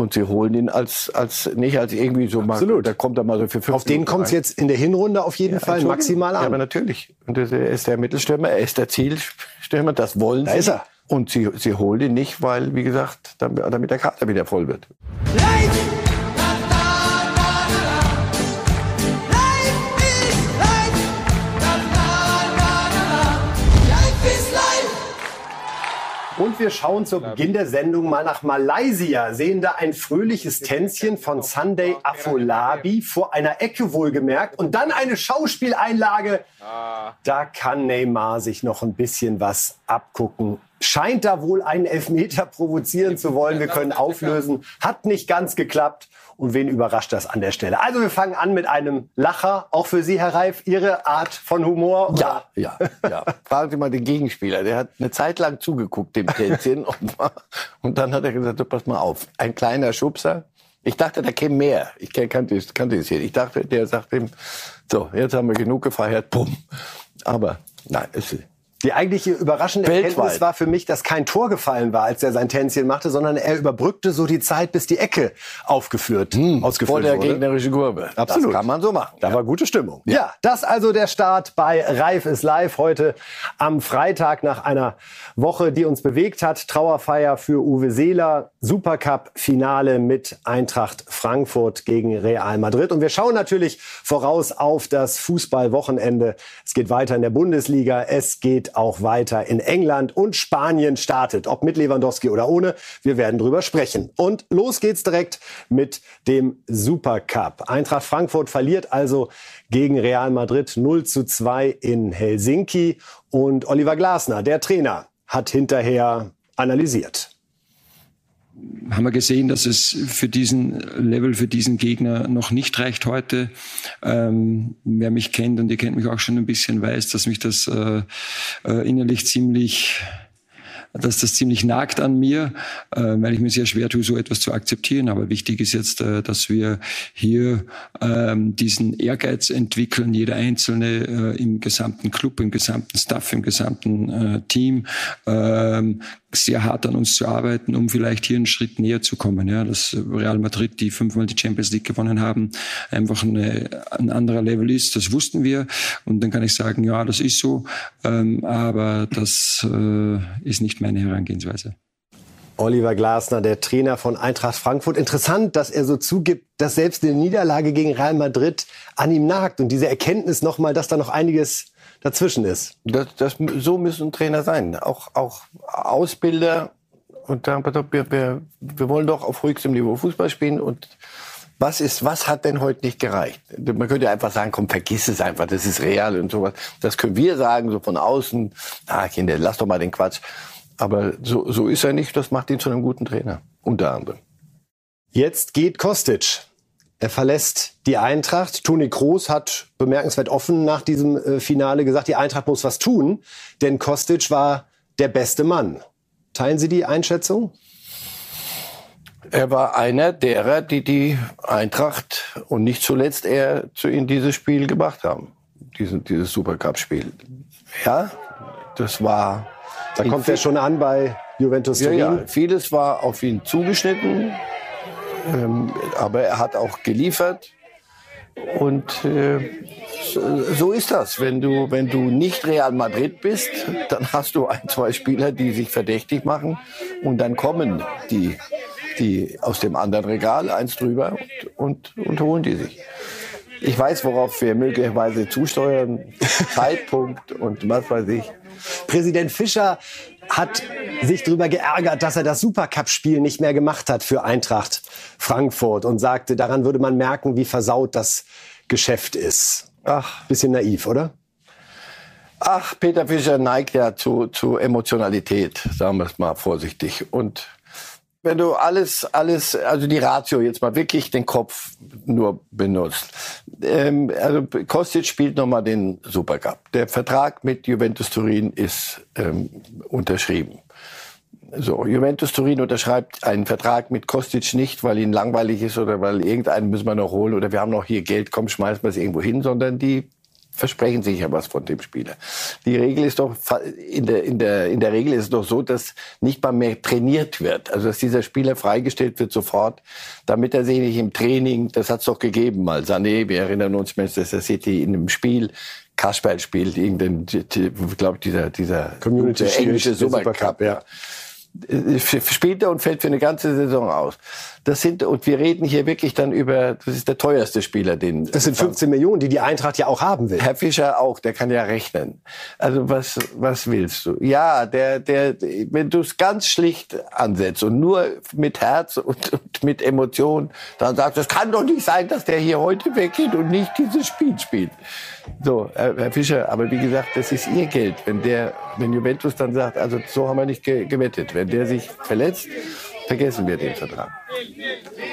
Und sie holen ihn als, als nicht als irgendwie so Absolut. mal, da kommt er mal so für fünf Auf den Minuten kommt es jetzt in der Hinrunde auf jeden Ja, Fall maximal Ja, an. aber natürlich. Und er ist der Mittelstürmer, er ist der Zielstürmer, das wollen Da sie. ist er. Und sie, sie holen ihn nicht, weil, wie gesagt, damit, damit der Kader wieder voll wird. Und wir schauen zu Beginn der Sendung mal nach Malaysia, sehen da ein fröhliches Tänzchen von Sunday Afolabi vor einer Ecke wohlgemerkt. Und dann eine Schauspieleinlage. Da kann Neymar sich noch ein bisschen was abgucken. Scheint da wohl einen Elfmeter provozieren zu wollen. Wir können auflösen. Hat nicht ganz geklappt. Und wen überrascht das an der Stelle? Also wir fangen an mit einem Lacher. Auch für Sie, Herr Reif, Ihre Art von Humor? oder? Ja, ja, ja. Fragen Sie mal den Gegenspieler. Der hat eine Zeit lang zugeguckt, dem Tänzchen. und, dann hat er gesagt, so, pass mal auf. Ein kleiner Schubser. Ich dachte, da käme mehr. Ich kan- kannte es, kannte es hier. Ich dachte, der sagt ihm, so, jetzt haben wir genug gefeiert. Bumm. Aber, nein, es ist, Die eigentliche überraschende Weltweit. Erkenntnis war für mich, dass kein Tor gefallen war, als er sein Tänzchen machte, sondern er überbrückte so die Zeit, bis die Ecke aufgeführt, vor ausgeführt der wurde. gegnerischen Kurve. Absolut. Das kann man so machen. Da war gute Stimmung. Ja. das also der Start bei Reif ist live heute am Freitag nach einer Woche, die uns bewegt hat. Trauerfeier für Uwe Seeler, Supercup-Finale mit Eintracht Frankfurt gegen Real Madrid. Und wir schauen natürlich voraus auf das Fußballwochenende. Es geht weiter in der Bundesliga, es geht auch weiter in England und Spanien startet, ob mit Lewandowski oder ohne. Wir werden drüber sprechen. Und los geht's direkt mit dem Supercup. Eintracht Frankfurt verliert also gegen Real Madrid 0 zu 2 in Helsinki. Und Oliver Glasner, der Trainer, hat hinterher analysiert. Haben wir gesehen, dass es für diesen Level, für diesen Gegner noch nicht reicht heute. Ähm, wer mich kennt und ihr kennt mich auch schon ein bisschen, weiß, dass mich das äh, äh, innerlich ziemlich dass das ziemlich nagt an mir, äh, weil ich mir sehr schwer tue, so etwas zu akzeptieren. Aber wichtig ist jetzt, äh, dass wir hier ähm, diesen Ehrgeiz entwickeln, jeder Einzelne äh, im gesamten Club, im gesamten Staff, im gesamten äh, Team, ähm, sehr hart an uns zu arbeiten, um vielleicht hier einen Schritt näher zu kommen. Ja, dass Real Madrid, die fünfmal die Champions League gewonnen haben, einfach eine, ein anderer Level ist. Das wussten wir. Und dann kann ich sagen, ja, das ist so. Ähm, aber das äh, ist nicht meine Herangehensweise. Oliver Glasner, der Trainer von Eintracht Frankfurt. Interessant, dass er so zugibt, dass selbst eine Niederlage gegen Real Madrid an ihm nagt. Und diese Erkenntnis nochmal, dass da noch einiges dazwischen ist. Das, das, so müssen Trainer sein. Auch, auch Ausbilder. Und pass auf, wir, wir, wir wollen doch auf höchstem Niveau Fußball spielen. Und was ist, was hat denn heute nicht gereicht? Man könnte ja einfach sagen, komm, vergiss es einfach, das ist real und sowas. Das können wir sagen, so von außen. Ah, Kinder, lass doch mal den Quatsch. Aber so, so ist er nicht. Das macht ihn zu einem guten Trainer. Unter anderem. Jetzt geht Kostic. Er verlässt die Eintracht. Toni Kroos hat bemerkenswert offen nach diesem äh, Finale gesagt, die Eintracht muss was tun, denn Kostic war der beste Mann. Teilen Sie die Einschätzung? Er war einer derer, die die Eintracht und nicht zuletzt er zu in dieses Spiel gebracht haben. Diesen, dieses Supercup-Spiel. Ja, das war. Da kommt er schon an bei Juventus Ja, Turin. ja, vieles war auf ihn zugeschnitten, ähm, aber er hat auch geliefert. Und äh, so, ist das. Wenn du, wenn du nicht Real Madrid bist, dann hast du ein, zwei Spieler, die sich verdächtig machen. Und dann kommen die, die aus dem anderen Regal eins drüber und, und, und holen die sich. Ich weiß, worauf wir möglicherweise zusteuern. Zeitpunkt und was weiß ich. Präsident Fischer hat sich darüber geärgert, dass er das Supercup-Spiel nicht mehr gemacht hat für Eintracht Frankfurt und sagte, daran würde man merken, wie versaut das Geschäft ist. Ach, Bisschen naiv, oder? Ach, Peter Fischer neigt ja zu, zu Emotionalität, sagen wir es mal vorsichtig. Und wenn du alles, alles, also die Ratio jetzt mal wirklich den Kopf nur benutzt. Ähm, also Kostic spielt nochmal den Supercup. Der Vertrag mit Juventus Turin ist ähm, unterschrieben. So, Juventus Turin unterschreibt einen Vertrag mit Kostic nicht, weil ihn langweilig ist oder weil irgendeinen müssen wir noch holen oder wir haben noch hier Geld, komm, schmeißen wir es irgendwo hin, sondern die versprechen sich ja was von dem Spieler. Die Regel ist doch, in der, in der, in der Regel ist es doch so, dass nicht mal mehr trainiert wird. Also, dass dieser Spieler freigestellt wird sofort, damit er sich nicht im Training, das hat es doch gegeben mal. Sané, wir erinnern uns, Manchester City in einem Spiel, Kasperl spielt irgendein, glaube dieser, dieser Community englische Supercup ja spielt er und fällt für eine ganze Saison aus. Das sind und wir reden hier wirklich dann über das ist der teuerste Spieler, den das sind 15 Millionen, die die Eintracht ja auch haben will. Herr Fischer auch, der kann ja rechnen. Also was was willst du? Ja, der der wenn du es ganz schlicht ansetzt und nur mit Herz und, und mit Emotion, dann sagst, du, es kann doch nicht sein, dass der hier heute weggeht und nicht dieses Spiel spielt. So, Herr Fischer, aber wie gesagt, das ist Ihr Geld. Wenn der, wenn Juventus dann sagt, also so haben wir nicht gewettet. Wenn der sich verletzt, vergessen wir den Vertrag.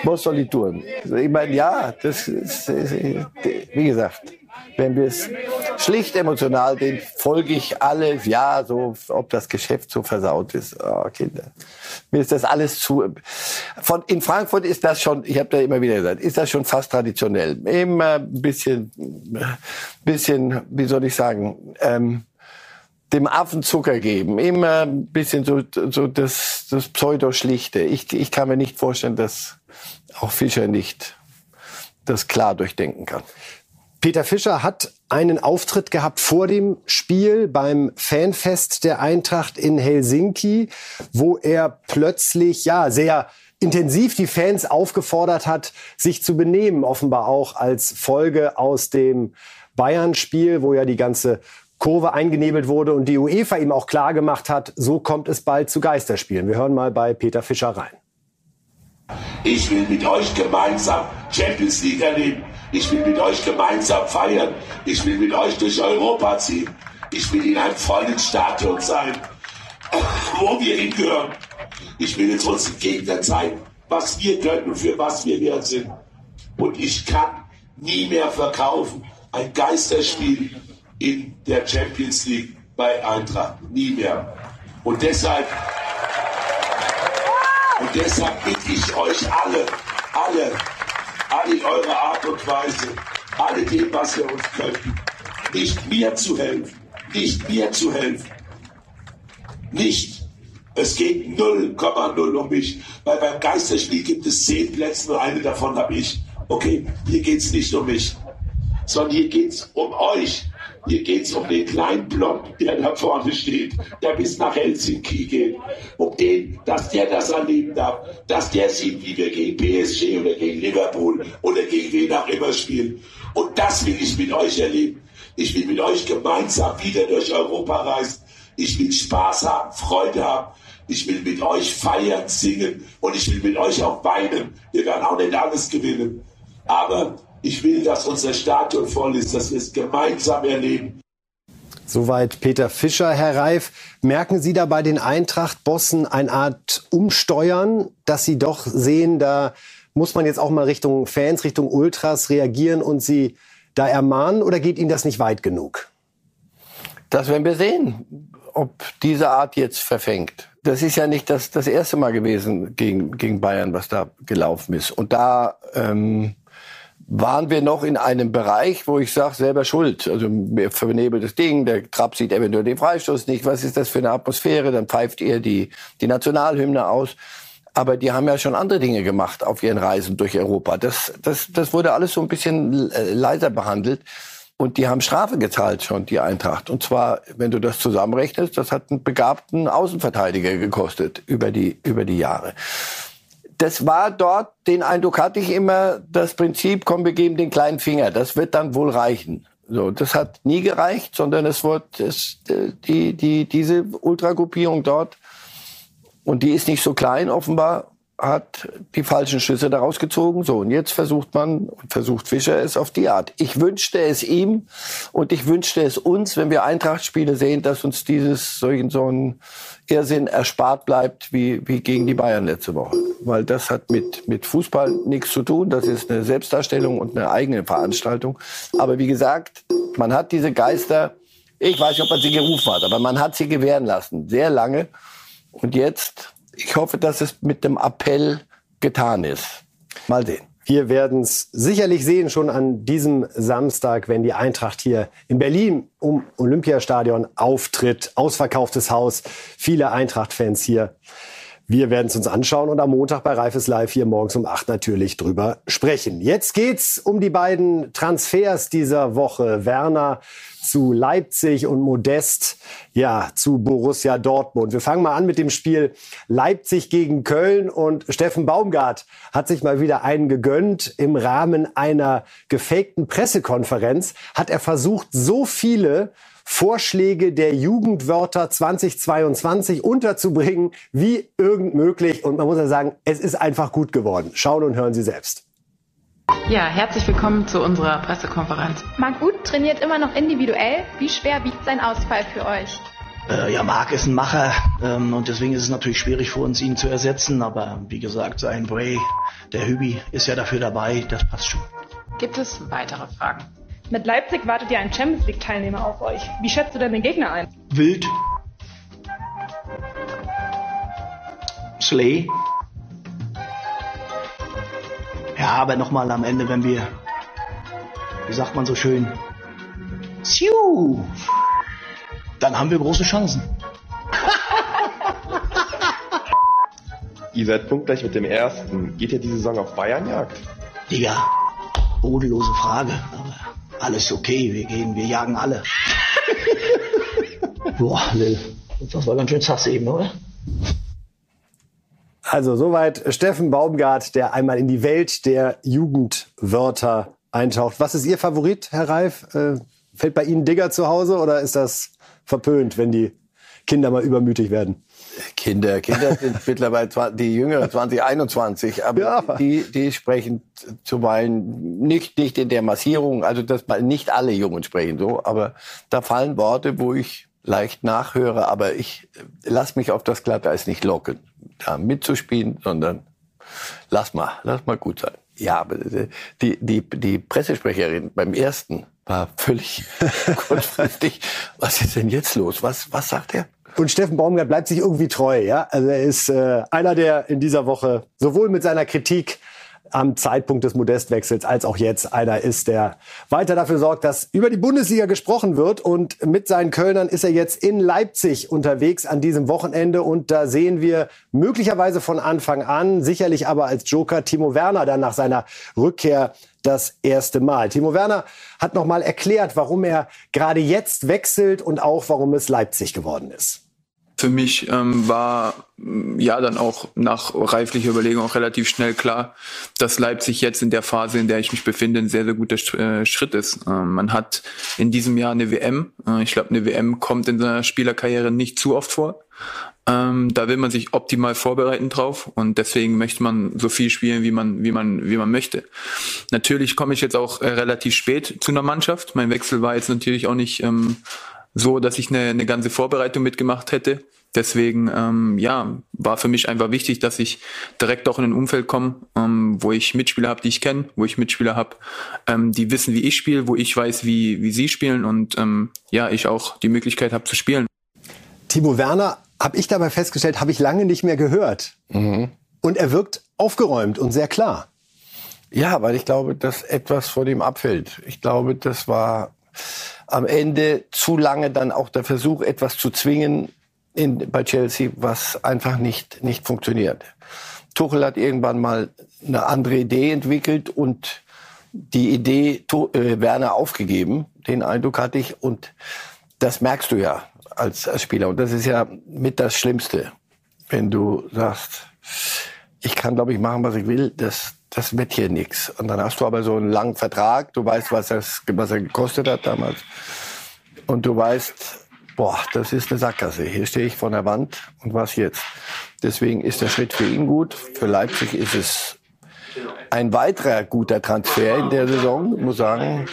Was soll ich tun? Ich meine, ja, das ist, wie gesagt, wenn wir es schlicht emotional, den folge ich alles, ja, so, ob das Geschäft so versaut ist. Oh, Kinder. Mir ist das alles zu. Von, in Frankfurt ist das schon, ich habe da immer wieder gesagt, ist das schon fast traditionell. Immer ein bisschen, bisschen, wie soll ich sagen, ähm, dem Affen Zucker geben. Immer ein bisschen so, so das, das Pseudo-Schlichte. Ich, ich kann mir nicht vorstellen, dass auch Fischer nicht das klar durchdenken kann. Peter Fischer hat einen Auftritt gehabt vor dem Spiel beim Fanfest der Eintracht in Helsinki, wo er plötzlich ja sehr intensiv die Fans aufgefordert hat, sich zu benehmen, offenbar auch als Folge aus dem Bayern-Spiel, wo ja die ganze Kurve eingenebelt wurde und die UEFA ihm auch klar gemacht hat, so kommt es bald zu Geisterspielen. Wir hören mal bei Peter Fischer rein. Ich will mit euch gemeinsam Champions League erleben. Ich will mit euch gemeinsam feiern. Ich will mit euch durch Europa ziehen. Ich will in einem vollen Stadion sein, wo wir hingehören. Ich will jetzt unseren Gegnern zeigen, was wir können und für was wir wert sind. Und ich kann nie mehr verkaufen. Ein Geisterspiel in der Champions League bei Eintracht. Nie mehr. Und deshalb, und deshalb bitte ich euch alle, alle, alle in eurer Art und Weise, alle dem, was ihr uns könnt, nicht mir zu helfen, nicht mir zu helfen, nicht. Es geht 0,0 um mich, weil beim Geisterspiel gibt es zehn Plätze, nur eine davon habe ich. Okay, hier geht es nicht um mich, sondern hier geht es um euch. Hier geht es um den kleinen Block, der da vorne steht, der bis nach Helsinki geht. Um den, dass der das erleben darf, dass der sieht, wie wir gegen PSG oder gegen Liverpool oder gegen wen auch immer spielen. Und das will ich mit euch erleben. Ich will mit euch gemeinsam wieder durch Europa reisen. Ich will Spaß haben, Freude haben. Ich will mit euch feiern, singen und ich will mit euch auch weinen. Wir werden auch nicht alles gewinnen. Aber ich will, dass unser Stadion voll ist, dass wir es gemeinsam erleben. Soweit Peter Fischer, Herr Reif. Merken Sie da bei den Eintracht-Bossen eine Art Umsteuern, dass Sie doch sehen, da muss man jetzt auch mal Richtung Fans, Richtung Ultras reagieren und sie da ermahnen oder geht Ihnen das nicht weit genug? Das werden wir sehen, ob diese Art jetzt verfängt. Das ist ja nicht das, das erste Mal gewesen gegen, gegen Bayern, was da gelaufen ist. Und da ähm, waren wir noch in einem Bereich, wo ich sage, selber schuld. Also vernebeltes Ding, der Trapp sieht eventuell den Freistoß nicht. Was ist das für eine Atmosphäre? Dann pfeift ihr die, die Nationalhymne aus. Aber die haben ja schon andere Dinge gemacht auf ihren Reisen durch Europa. Das, das, das wurde alles so ein bisschen äh, leiser behandelt. Und die haben Strafe gezahlt schon, die Eintracht. Und zwar, wenn du das zusammenrechnest, das hat einen begabten Außenverteidiger gekostet über die, über die Jahre das war dort, den Eindruck hatte ich immer, das Prinzip, komm, wir geben den kleinen Finger, das wird dann wohl reichen. So, das hat nie gereicht, sondern es wurde es, die, die, diese Ultragruppierung dort, und die ist nicht so klein offenbar, hat die falschen Schlüsse daraus gezogen. So, und jetzt versucht man, versucht Fischer es auf die Art. Ich wünschte es ihm und ich wünschte es uns, wenn wir Eintracht-Spiele sehen, dass uns dieses solchen so ein Irrsinn erspart bleibt wie, wie gegen die Bayern letzte Woche. Weil das hat mit, mit Fußball nichts zu tun. Das ist eine Selbstdarstellung und eine eigene Veranstaltung. Aber wie gesagt, man hat diese Geister, ich weiß nicht, ob man sie gerufen hat, aber man hat sie gewähren lassen. Sehr lange. Und jetzt ich hoffe, dass es mit dem Appell getan ist. Mal sehen. Wir werden es sicherlich sehen schon an diesem Samstag, wenn die Eintracht hier in Berlin um Olympiastadion auftritt. Ausverkauftes Haus, viele Eintracht-Fans hier. Wir werden es uns anschauen und am Montag bei Reifes Live hier morgens um acht natürlich drüber sprechen. Jetzt geht's um die beiden Transfers dieser Woche. Werner zu Leipzig und Modest ja zu Borussia Dortmund. Wir fangen mal an mit dem Spiel Leipzig gegen Köln und Steffen Baumgart hat sich mal wieder einen gegönnt im Rahmen einer gefakten Pressekonferenz hat er versucht so viele Vorschläge der Jugendwörter 2022 unterzubringen, wie irgend möglich. Und man muss ja sagen, es ist einfach gut geworden. Schauen und hören Sie selbst. Ja, herzlich willkommen zu unserer Pressekonferenz. Marc Uth trainiert immer noch individuell. Wie schwer wiegt sein Ausfall für euch? Äh, ja, Marc ist ein Macher ähm, und deswegen ist es natürlich schwierig für uns, ihn zu ersetzen. Aber wie gesagt, sein Bray, der Hübi, ist ja dafür dabei. Das passt schon. Gibt es weitere Fragen? Mit Leipzig wartet ja ein Champions League-Teilnehmer auf euch. Wie schätzt du denn den Gegner ein? Wild. Slay. Ja, aber nochmal am Ende, wenn wir, wie sagt man so schön, Siu, dann haben wir große Chancen. Ihr seid punktgleich mit dem ersten. Geht ihr diese Saison auf Bayernjagd? Digga, bodenlose Frage, aber alles okay, wir gehen, wir jagen alle. Boah, Lil, das war ganz schön sass eben, oder? Also soweit Steffen Baumgart, der einmal in die Welt der Jugendwörter eintaucht. Was ist Ihr Favorit, Herr Reif? Äh, fällt bei Ihnen Digger zu Hause oder ist das verpönt, wenn die Kinder mal übermütig werden? Kinder, Kinder sind mittlerweile die Jüngeren 2021, aber ja. die, die sprechen zuweilen nicht, nicht in der Massierung, also dass nicht alle Jungen sprechen so, aber da fallen Worte, wo ich leicht nachhöre, aber ich lass mich auf das Glatteis nicht locken, da mitzuspielen, sondern lass mal, lass mal gut sein. Ja, aber die, die, die Pressesprecherin beim ersten war völlig kurzfristig. Was ist denn jetzt los? Was, was sagt er? Und Steffen Baumgart bleibt sich irgendwie treu, ja. Also er ist äh, einer, der in dieser Woche sowohl mit seiner Kritik am Zeitpunkt des Modestwechsels als auch jetzt einer ist, der weiter dafür sorgt, dass über die Bundesliga gesprochen wird. Und mit seinen Kölnern ist er jetzt in Leipzig unterwegs an diesem Wochenende. Und da sehen wir möglicherweise von Anfang an, sicherlich aber als Joker Timo Werner dann nach seiner Rückkehr das erste Mal. Timo Werner hat noch mal erklärt, warum er gerade jetzt wechselt und auch warum es Leipzig geworden ist für mich ähm, war ja dann auch nach reiflicher Überlegung auch relativ schnell klar, dass Leipzig jetzt in der Phase, in der ich mich befinde, ein sehr, sehr guter äh, Schritt ist. Ähm, man hat in diesem Jahr eine WM. Äh, ich glaube, eine WM kommt in seiner Spielerkarriere nicht zu oft vor. Ähm, da will man sich optimal vorbereiten drauf und deswegen möchte man so viel spielen, wie man, wie man, wie man möchte. Natürlich komme ich jetzt auch äh, relativ spät zu einer Mannschaft. Mein Wechsel war jetzt natürlich auch nicht ähm, so, dass ich eine, eine ganze Vorbereitung mitgemacht hätte. Deswegen, ähm, ja, war für mich einfach wichtig, dass ich direkt auch in ein Umfeld komme, ähm, wo ich Mitspieler habe, die ich kenne, wo ich Mitspieler habe, ähm, die wissen, wie ich spiele, wo ich weiß, wie, wie sie spielen und ähm, ja, ich auch die Möglichkeit habe zu spielen. Timo Werner, habe ich dabei festgestellt, habe ich lange nicht mehr gehört. Mhm. Und er wirkt aufgeräumt und sehr klar. Ja, weil ich glaube, dass etwas von ihm abfällt. Ich glaube, das war am Ende zu lange dann auch der Versuch, etwas zu zwingen in, bei Chelsea, was einfach nicht, nicht funktioniert. Tuchel hat irgendwann mal eine andere Idee entwickelt und die Idee äh, Werner aufgegeben. Den Eindruck hatte ich und das merkst du ja als, als Spieler. Und das ist ja mit das Schlimmste, wenn du sagst, ich kann, glaube ich, machen, was ich will. Das, das wird hier nichts. Und dann hast du aber so einen langen Vertrag, du weißt, was, das, was er gekostet hat damals. Und du weißt, boah, das ist eine Sackgasse. Hier stehe ich vor der Wand und was jetzt? Deswegen ist der Schritt für ihn gut. Für Leipzig ist es ein weiterer guter Transfer in der Saison. Ich muss sagen,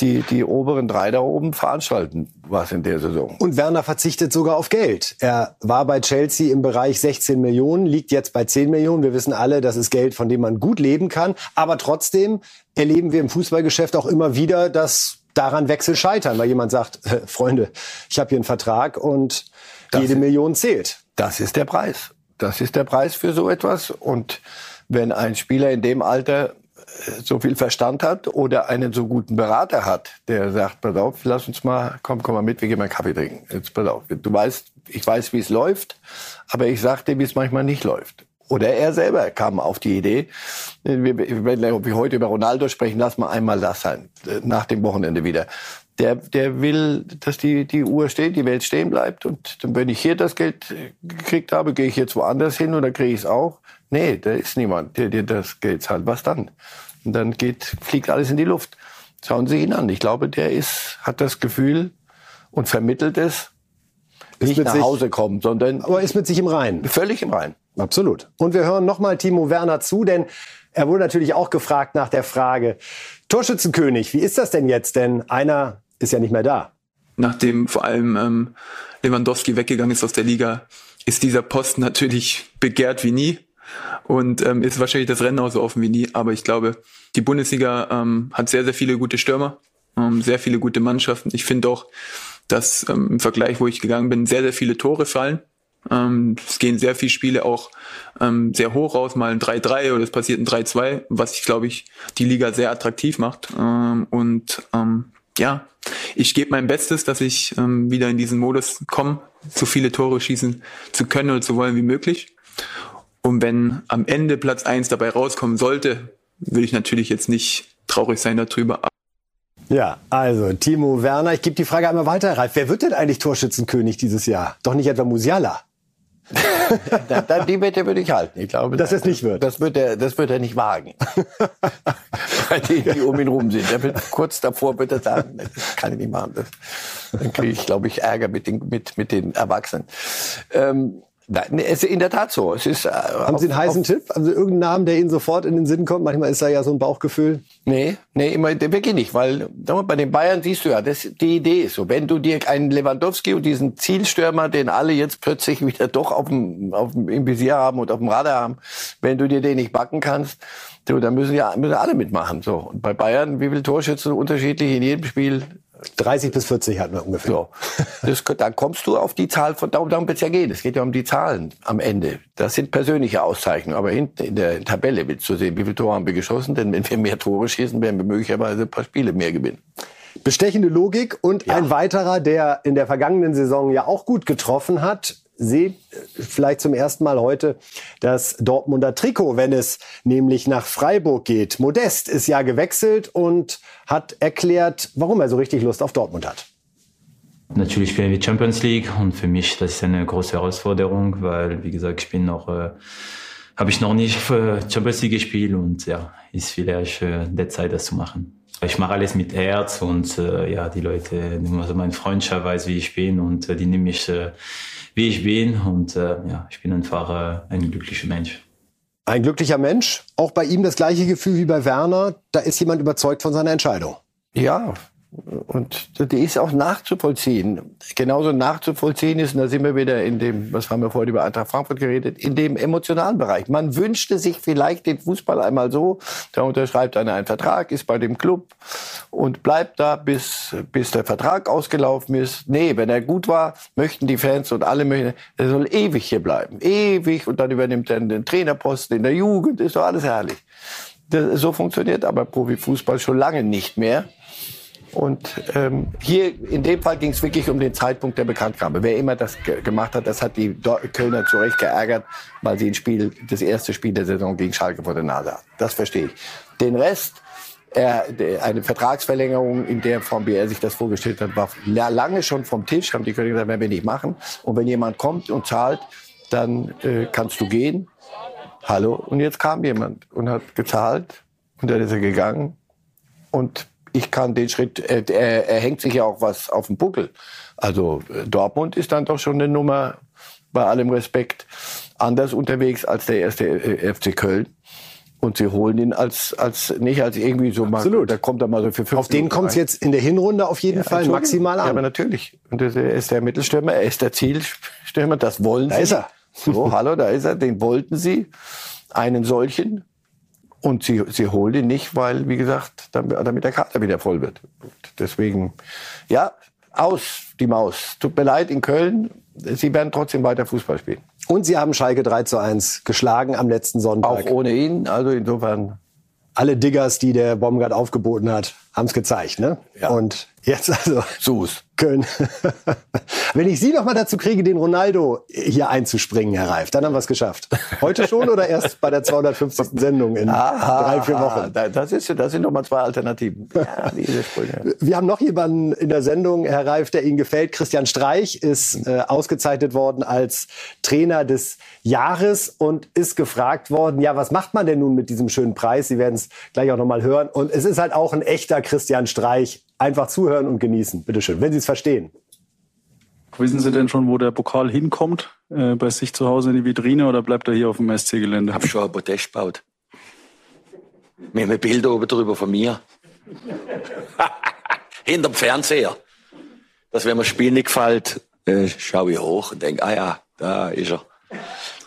die, die oberen drei da oben veranstalten was in der Saison. Und Werner verzichtet sogar auf Geld. Er war bei Chelsea im Bereich 16 Millionen, liegt jetzt bei 10 Millionen. Wir wissen alle, das ist Geld, von dem man gut leben kann. Aber trotzdem erleben wir im Fußballgeschäft auch immer wieder, dass daran Wechsel scheitern, weil jemand sagt, äh, Freunde, ich habe hier einen Vertrag und das jede Million zählt. Das ist der Preis. Das ist der Preis für so etwas. Und wenn ein Spieler in dem Alter äh, so viel Verstand hat oder einen so guten Berater hat, der sagt, pass auf, lass uns mal, komm, komm mal mit, wir gehen mal einen Kaffee trinken. Jetzt pass auf, du weißt, ich weiß, wie es läuft, aber ich sag dir, wie es manchmal nicht läuft. Oder er selber kam auf die Idee, wir, wenn wir heute über Ronaldo sprechen, lass mal einmal das sein, äh, nach dem Wochenende wieder. Der, der will, dass die, die Uhr steht, die Welt stehen bleibt. Und wenn ich hier das Geld gekriegt habe, gehe ich jetzt woanders hin dann kriege ich es auch. Nee, da ist niemand, der dir das Geld zahlt. Was dann? Und dann geht, fliegt alles in die Luft. Schauen Sie ihn an. Ich glaube, der ist, hat das Gefühl und vermittelt es, Ist nicht nach sich- Hause kommen, sondern Aber ist mit sich im Reinen. völlig im Rein. Absolut. Und wir hören nochmal Timo Werner zu, denn er wurde natürlich auch gefragt nach der Frage, Torschützenkönig, wie ist das denn jetzt? Denn einer ist ja nicht mehr da. nachdem vor allem ähm, Lewandowski weggegangen ist aus der Liga, ist dieser Posten natürlich begehrt wie nie und ähm, ist wahrscheinlich das Rennen auch so offen wie nie. Aber ich glaube, die Bundesliga ähm, hat sehr, sehr viele gute Stürmer, ähm, sehr viele gute Mannschaften. Ich finde auch, dass ähm, im Vergleich, wo ich gegangen bin, sehr, sehr viele Tore fallen. Ähm, es gehen sehr viele Spiele auch ähm, sehr hoch raus, mal ein 3-3 oder es passiert ein 3-2, was ich glaube ich die Liga sehr attraktiv macht. Ähm, und ähm, ja, ich gebe mein Bestes, dass ich ähm, wieder in diesen Modus komme, so viele Tore schießen zu können oder zu wollen wie möglich. Und wenn am Ende Platz eins dabei rauskommen sollte, würde ich natürlich jetzt nicht traurig sein darüber. Ja, also Timo Werner. Ich gebe die Frage einmal weiter, Ralf. Wer wird denn eigentlich Torschützenkönig dieses Jahr? Doch nicht etwa Musiala. Da, da, die Wette würde ich halten. Ich glaube, Dass es nicht wird. Das wird er, das wird er nicht wagen. Bei denen, die um ihn rum sind. Er wird kurz davor wird er sagen, das kann ich nicht machen. Das, dann kriege ich, glaube ich, Ärger mit den, mit, mit den Erwachsenen. Ähm, nein, es ist in der Tat so. Es ist, äh, Haben Sie einen heißen Tipp? Haben Sie irgendeinen Namen, der Ihnen sofort in den Sinn kommt? Manchmal ist da ja so ein Bauchgefühl. Nee, nee, immer, wirklich nicht, weil bei den Bayern siehst du ja, das, die Idee ist so, wenn du dir einen Lewandowski und diesen Zielstürmer, den alle jetzt plötzlich wieder doch auf dem, auf dem, im Visier haben und auf dem Radar haben, wenn du dir den nicht backen kannst, du, dann müssen ja müssen alle mitmachen. So. Und bei Bayern, wie viele Torschützen unterschiedlich in jedem Spiel? 30 bis 40 hatten wir ungefähr. So. Das, dann kommst du auf die Zahl von, darum, darum wird es ja gehen. Es geht ja um die Zahlen am Ende. Das sind persönliche Auszeichnungen. Aber hinten in der Tabelle willst du sehen, wie viele Tore haben wir geschossen. Denn wenn wir mehr Tore schießen, werden wir möglicherweise ein paar Spiele mehr gewinnen. Bestechende Logik und ein weiterer, der in der vergangenen Saison ja auch gut getroffen hat. Seht äh, vielleicht zum ersten Mal heute das Dortmunder Trikot, wenn es nämlich nach Freiburg geht. Modest ist ja gewechselt und hat erklärt, warum er so richtig Lust auf Dortmund hat. Natürlich spielen wir Champions League und für mich das ist eine große Herausforderung, weil wie gesagt ich bin noch äh, habe ich noch nicht für Champions League gespielt und ja ist vielleicht äh, der Zeit das zu machen. Ich mache alles mit Herz und äh, ja die Leute, also meine Freundschaft weiß wie ich bin und äh, die nehmen mich äh, wie ich bin und äh, ja ich bin einfach äh, ein glücklicher Mensch. Ein glücklicher Mensch. Auch bei ihm das gleiche Gefühl wie bei Werner. Da ist jemand überzeugt von seiner Entscheidung. Ja, und die ist auch nachzuvollziehen. Genauso nachzuvollziehen ist, und da sind wir wieder in dem, was haben wir vorhin über Eintracht Frankfurt geredet, in dem emotionalen Bereich. Man wünschte sich vielleicht den Fußball einmal so, da unterschreibt einer einen Vertrag, ist bei dem Club und bleibt da, bis, bis der Vertrag ausgelaufen ist. Nee, wenn er gut war, möchten die Fans und alle möchten, er soll ewig hier bleiben. Ewig und dann übernimmt er den Trainerposten in der Jugend, ist doch alles herrlich. Das, so funktioniert aber Profifußball schon lange nicht mehr. Und ähm, hier in dem Fall ging es wirklich um den Zeitpunkt der Bekanntgabe. Wer immer das ge gemacht hat, das hat die Dor Kölner zu Recht geärgert, weil sie ein Spiel, das erste Spiel der Saison gegen Schalke vor der Nase hatten. Das verstehe ich. Den Rest, der, eine Vertragsverlängerung in der Form, wie er sich das vorgestellt hat, war la- lange schon vom Tisch. Haben die Kölner gesagt, werden wir nicht machen. Und wenn jemand kommt und zahlt, dann äh, kannst du gehen. Hallo. Und jetzt kam jemand und hat gezahlt und dann ist er gegangen. Und ich kann den Schritt, er, er, er hängt sich ja auch was auf den Buckel. Also äh, Dortmund ist dann doch schon eine Nummer, bei allem Respekt, anders unterwegs als der erste äh, FC Köln. Und sie holen ihn als, als nicht als irgendwie so mal, Absolut. da kommt er mal so für fünf Auf den Minuten kommt es jetzt in der Hinrunde auf jeden Fall Entschuldigung. maximal Ja, aber an. natürlich. Und er ist der Mittelstürmer, er ist der Zielstürmer, das wollen Da sie. ist er. So, hallo, da ist er, den wollten sie. Einen solchen. Und sie, sie holen ihn nicht, weil, wie gesagt, damit, damit der Kader wieder voll wird. Und deswegen, ja, aus, die Maus. Tut mir leid, in Köln sie werden trotzdem weiter Fußball spielen. Und sie haben Schalke 3 zu 1 geschlagen am letzten Sonntag. Auch ohne ihn, also insofern. Alle Diggers, die der Baumgart aufgeboten hat, haben es gezeigt, ne? Ja. Und jetzt also. Sus. Köln. Wenn ich Sie noch mal dazu kriege, den Ronaldo hier einzuspringen, Herr Reif, dann haben wir es geschafft. Heute schon oder erst bei der 250. Sendung in drei, vier Wochen? Das, ist, das sind nochmal zwei Alternativen. Ja, diese Sprünge. Wir haben noch jemanden in der Sendung, Herr Reif, der Ihnen gefällt. Christian Streich ist äh, ausgezeichnet worden als Trainer des Jahres und ist gefragt worden, ja, was macht man denn nun mit diesem schönen Preis? Sie werden es gleich auch noch mal hören. Und es ist halt auch ein echter Christian Streich. Einfach zuhören und genießen. Bitteschön, wenn Sie es verstehen. Wissen Sie denn schon, wo der Pokal hinkommt? Äh, bei sich zu Hause in die Vitrine oder bleibt er hier auf dem SC-Gelände? Ich habe schon ein Podest gebaut. Wir haben ein Bild oben drüber von mir. Hinterm Fernseher. Dass wenn mir das Spiel nicht gefällt, äh, schaue ich hoch und denke, ah ja, da ist er.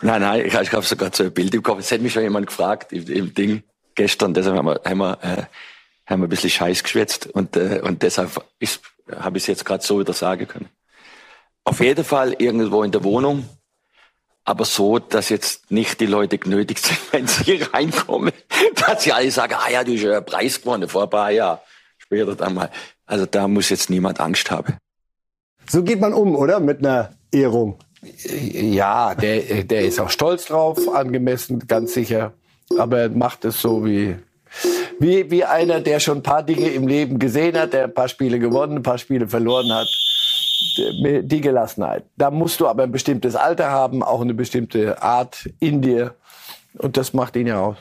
Nein, nein, ich, ich habe sogar so ein Bild im Kopf. Es hat mich schon jemand gefragt im, im Ding gestern. Deshalb haben wir, haben wir, äh, haben wir ein bisschen Scheiß geschwätzt und, äh, und deshalb habe ich es jetzt gerade so wieder sagen können. Auf jeden Fall irgendwo in der Wohnung, aber so, dass jetzt nicht die Leute genötigt sind, wenn sie hier reinkommen, dass sie alle sagen, ah ja, du hast ja einen Preis gewonnen vor ein paar Jahren. Später dann mal. Also da muss jetzt niemand Angst haben. So geht man um, oder? Mit einer Ehrung. Ja, der, der ist auch stolz drauf, angemessen, ganz sicher. Aber er macht es so wie, wie, wie einer, der schon ein paar Dinge im Leben gesehen hat, der ein paar Spiele gewonnen, ein paar Spiele verloren hat. Die Gelassenheit. Da musst du aber ein bestimmtes Alter haben, auch eine bestimmte Art in dir. Und das macht ihn ja aus.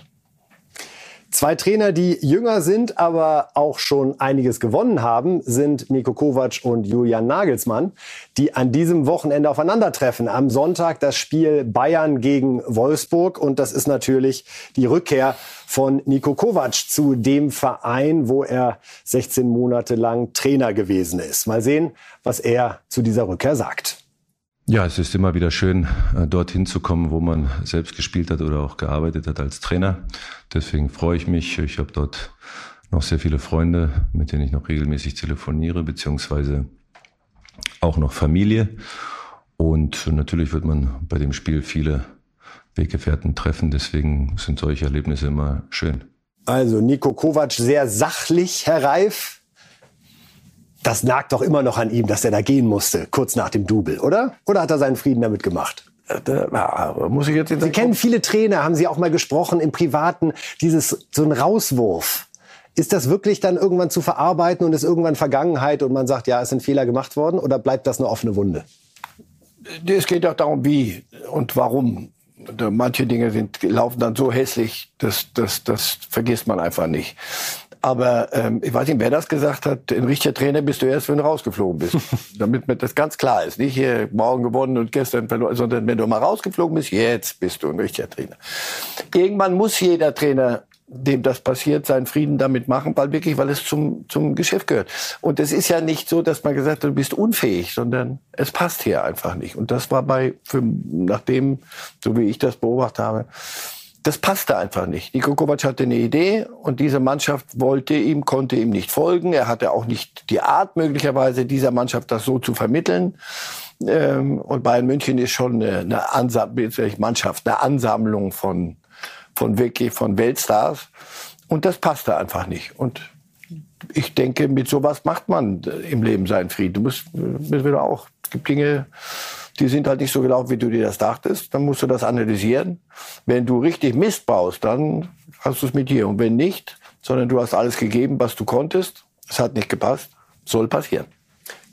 Zwei Trainer, die jünger sind, aber auch schon einiges gewonnen haben, sind Niko Kovac und Julian Nagelsmann, die an diesem Wochenende aufeinandertreffen. Am Sonntag das Spiel Bayern gegen Wolfsburg und das ist natürlich die Rückkehr von Niko Kovac zu dem Verein, wo er 16 Monate lang Trainer gewesen ist. Mal sehen, was er zu dieser Rückkehr sagt. Ja, es ist immer wieder schön, äh, dorthin zu kommen, wo man selbst gespielt hat oder auch gearbeitet hat als Trainer. Deswegen freue ich mich. Ich habe dort noch sehr viele Freunde, mit denen ich noch regelmäßig telefoniere, beziehungsweise auch noch Familie. Und natürlich wird man bei dem Spiel viele Weggefährten treffen. Deswegen sind solche Erlebnisse immer schön. Also Nico Kovac sehr sachlich, Herr Reif das lag doch immer noch an ihm, dass er da gehen musste, kurz nach dem Double, oder? Oder hat er seinen Frieden damit gemacht? Äh, da, muss ich jetzt Sie kennen viele Trainer, haben Sie auch mal gesprochen im Privaten, dieses, so ein Rauswurf. Ist das wirklich dann irgendwann zu verarbeiten und ist irgendwann Vergangenheit und man sagt, ja, es sind Fehler gemacht worden oder bleibt das eine offene Wunde? Es geht auch darum, wie und warum. Manche Dinge sind, laufen dann so hässlich, das, das, das vergisst man einfach nicht. Aber ähm, ich weiß nicht, wer das gesagt hat. Ein richtiger Trainer bist du erst, wenn du rausgeflogen bist. Damit mir das ganz klar ist. Nicht hier morgen gewonnen und gestern verloren, sondern wenn du mal rausgeflogen bist, jetzt bist du ein richtiger Trainer. Irgendwann muss jeder Trainer dem das passiert, seinen Frieden damit machen, weil wirklich, weil es zum, zum Geschäft gehört. Und es ist ja nicht so, dass man gesagt hat, du bist unfähig, sondern es passt hier einfach nicht. Und das war bei, für, nachdem, so wie ich das beobachtet habe, das passte einfach nicht. Niko Kovac hatte eine Idee und diese Mannschaft wollte ihm, konnte ihm nicht folgen. Er hatte auch nicht die Art möglicherweise dieser Mannschaft das so zu vermitteln. Ähm, und Bayern München ist schon eine, Ansam Mannschaft, eine Ansammlung von, von wirklich von Weltstars. Und das passte einfach nicht. Und ich denke, mit sowas macht man im Leben seinen Frieden. Du musst, müssen wir auch, es gibt Dinge, die sind halt nicht so gelaufen, wie du dir das dachtest. Dann musst du das analysieren. Wenn du richtig Mist baust, dann hast du es mit dir. Und wenn nicht, sondern du hast alles gegeben, was du konntest, es hat nicht gepasst, soll passieren.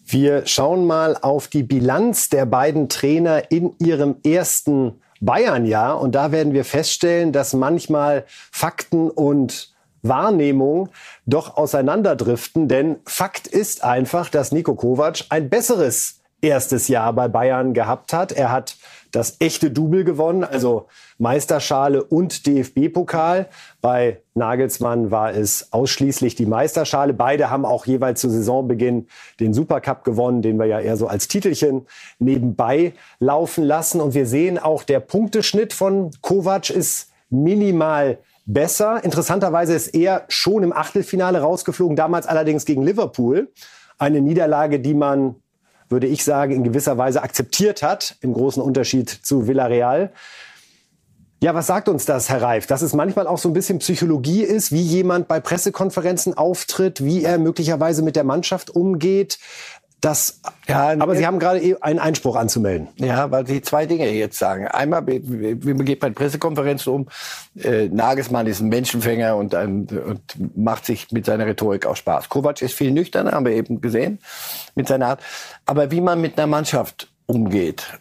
Wir schauen mal auf die Bilanz der beiden Trainer in ihrem ersten Bayern-Jahr. Und da werden wir feststellen, dass manchmal Fakten und Wahrnehmung doch auseinanderdriften. Denn Fakt ist einfach, dass Nico Kovac ein besseres erstes Jahr bei Bayern gehabt hat. Er hat das echte Double gewonnen, also Meisterschale und DFB-Pokal. Bei Nagelsmann war es ausschließlich die Meisterschale. Beide haben auch jeweils zu Saisonbeginn den Supercup gewonnen, den wir ja eher so als Titelchen nebenbei laufen lassen. Und wir sehen auch, der Punkteschnitt von Kovac ist minimal besser. Interessanterweise ist er schon im Achtelfinale rausgeflogen, damals allerdings gegen Liverpool. Eine Niederlage, die man würde ich sagen, in gewisser Weise akzeptiert hat, im großen Unterschied zu Villarreal. Ja, was sagt uns das, Herr Reif? Dass es manchmal auch so ein bisschen Psychologie ist, wie jemand bei Pressekonferenzen auftritt, wie er möglicherweise mit der Mannschaft umgeht. Das, ja, aber Sie haben gerade einen Einspruch anzumelden. Ja, weil Sie zwei Dinge jetzt sagen. Einmal, wie man geht bei Pressekonferenzen um, äh, Nagelsmann ist ein Menschenfänger und, ein, und macht sich mit seiner Rhetorik auch Spaß. Kovac ist viel nüchterner, haben wir eben gesehen, mit seiner Art. Aber wie man mit einer Mannschaft umgeht,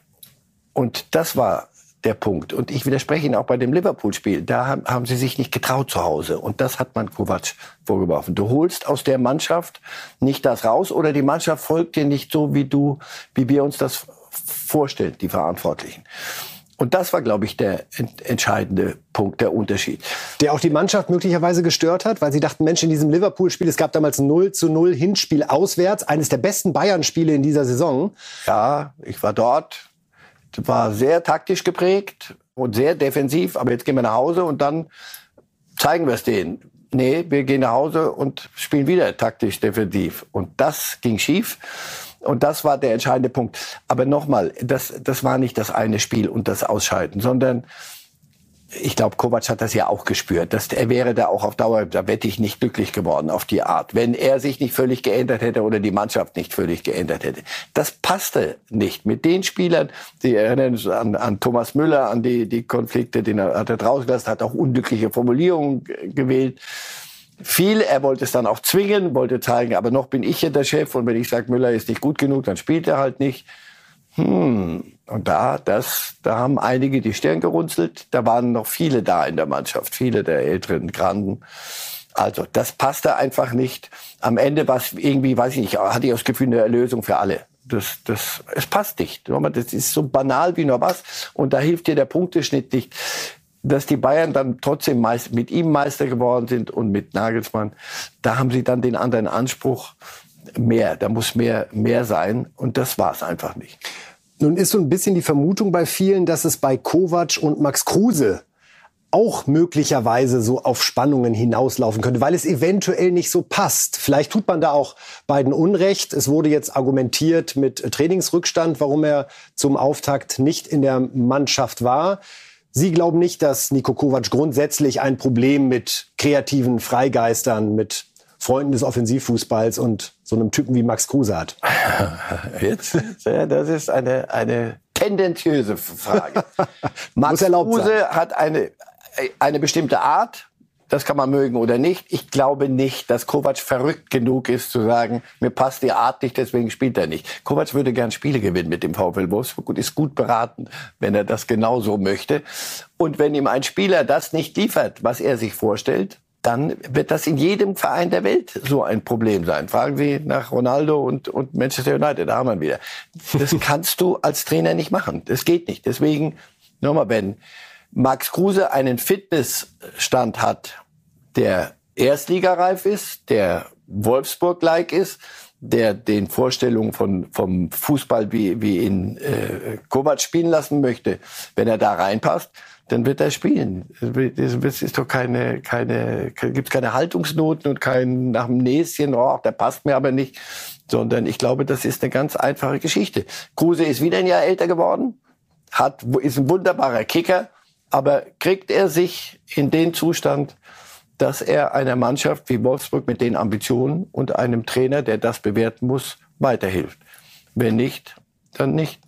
und das war der Punkt. Und ich widerspreche Ihnen auch bei dem Liverpool-Spiel. Da haben, haben sie sich nicht getraut zu Hause. Und das hat man Kovac vorgeworfen. Du holst aus der Mannschaft nicht das raus oder die Mannschaft folgt dir nicht so, wie du, wie wir uns das vorstellen, die Verantwortlichen. Und das war, glaube ich, der entscheidende Punkt, der Unterschied. Der auch die Mannschaft möglicherweise gestört hat, weil sie dachten, Mensch, in diesem Liverpool-Spiel, es gab damals ein 0 zu 0 Hinspiel auswärts, eines der besten Bayern-Spiele in dieser Saison. Ja, ich war dort war sehr taktisch geprägt und sehr defensiv. Aber jetzt gehen wir nach Hause und dann zeigen wir es denen. Nee, wir gehen nach Hause und spielen wieder taktisch defensiv. Und das ging schief. Und das war der entscheidende Punkt. Aber nochmal, das, das war nicht das eine Spiel und das Ausscheiden, sondern ich glaube, Kovac hat das ja auch gespürt. Dass er wäre da auch auf Dauer, da wette ich, nicht glücklich geworden auf die Art. Wenn er sich nicht völlig geändert hätte oder die Mannschaft nicht völlig geändert hätte. Das passte nicht mit den Spielern. Sie erinnern sich an, an Thomas Müller, an die, die Konflikte, den er, hat er draußen gelassen, hat auch unglückliche Formulierungen gewählt. Viel, er wollte es dann auch zwingen, wollte zeigen, aber noch bin ich ja der Chef und wenn ich sage, Müller ist nicht gut genug, dann spielt er halt nicht. Hm, und da, das, da haben einige die Stirn gerunzelt. Da waren noch viele da in der Mannschaft, viele der älteren Granden. Also, das passte einfach nicht. Am Ende war es irgendwie, weiß ich nicht, hatte ich das Gefühl, eine Erlösung für alle. Das, das, es passt nicht. Das ist so banal wie nur was. Und da hilft dir der Punkteschnitt nicht. Dass die Bayern dann trotzdem meist, mit ihm Meister geworden sind und mit Nagelsmann, da haben sie dann den anderen Anspruch mehr. Da muss mehr, mehr sein. Und das war es einfach nicht. Nun ist so ein bisschen die Vermutung bei vielen, dass es bei Kovac und Max Kruse auch möglicherweise so auf Spannungen hinauslaufen könnte, weil es eventuell nicht so passt. Vielleicht tut man da auch beiden Unrecht. Es wurde jetzt argumentiert mit Trainingsrückstand, warum er zum Auftakt nicht in der Mannschaft war. Sie glauben nicht, dass Niko Kovac grundsätzlich ein Problem mit kreativen Freigeistern, mit Freunden des Offensivfußballs und so einem Typen wie Max Kruse hat? Jetzt, das ist eine, eine tendenziöse Frage. Max Kruse hat eine, eine bestimmte Art. Das kann man mögen oder nicht. Ich glaube nicht, dass Kovac verrückt genug ist zu sagen, mir passt die Art nicht, deswegen spielt er nicht. Kovac würde gern Spiele gewinnen mit dem VfL Wolfsburg und ist gut beraten, wenn er das genauso möchte. Und wenn ihm ein Spieler das nicht liefert, was er sich vorstellt, dann wird das in jedem Verein der Welt so ein Problem sein. Fragen Sie nach Ronaldo und, und Manchester United, da haben wir ihn wieder. Das kannst du als Trainer nicht machen. Das geht nicht. Deswegen, nochmal, wenn Max Kruse einen Fitnessstand hat, der erstligareif ist, der Wolfsburg-like ist, der den Vorstellungen von, vom Fußball wie, wie in äh, Kovac spielen lassen möchte, wenn er da reinpasst, dann wird er spielen. Es ist doch keine, keine, gibt keine Haltungsnoten und kein nach dem Näschen, oh, der passt mir aber nicht, sondern ich glaube, das ist eine ganz einfache Geschichte. Kruse ist wieder ein Jahr älter geworden, hat, ist ein wunderbarer Kicker, aber kriegt er sich in den Zustand, dass er einer Mannschaft wie Wolfsburg mit den Ambitionen und einem Trainer, der das bewerten muss, weiterhilft. Wenn nicht, dann nicht.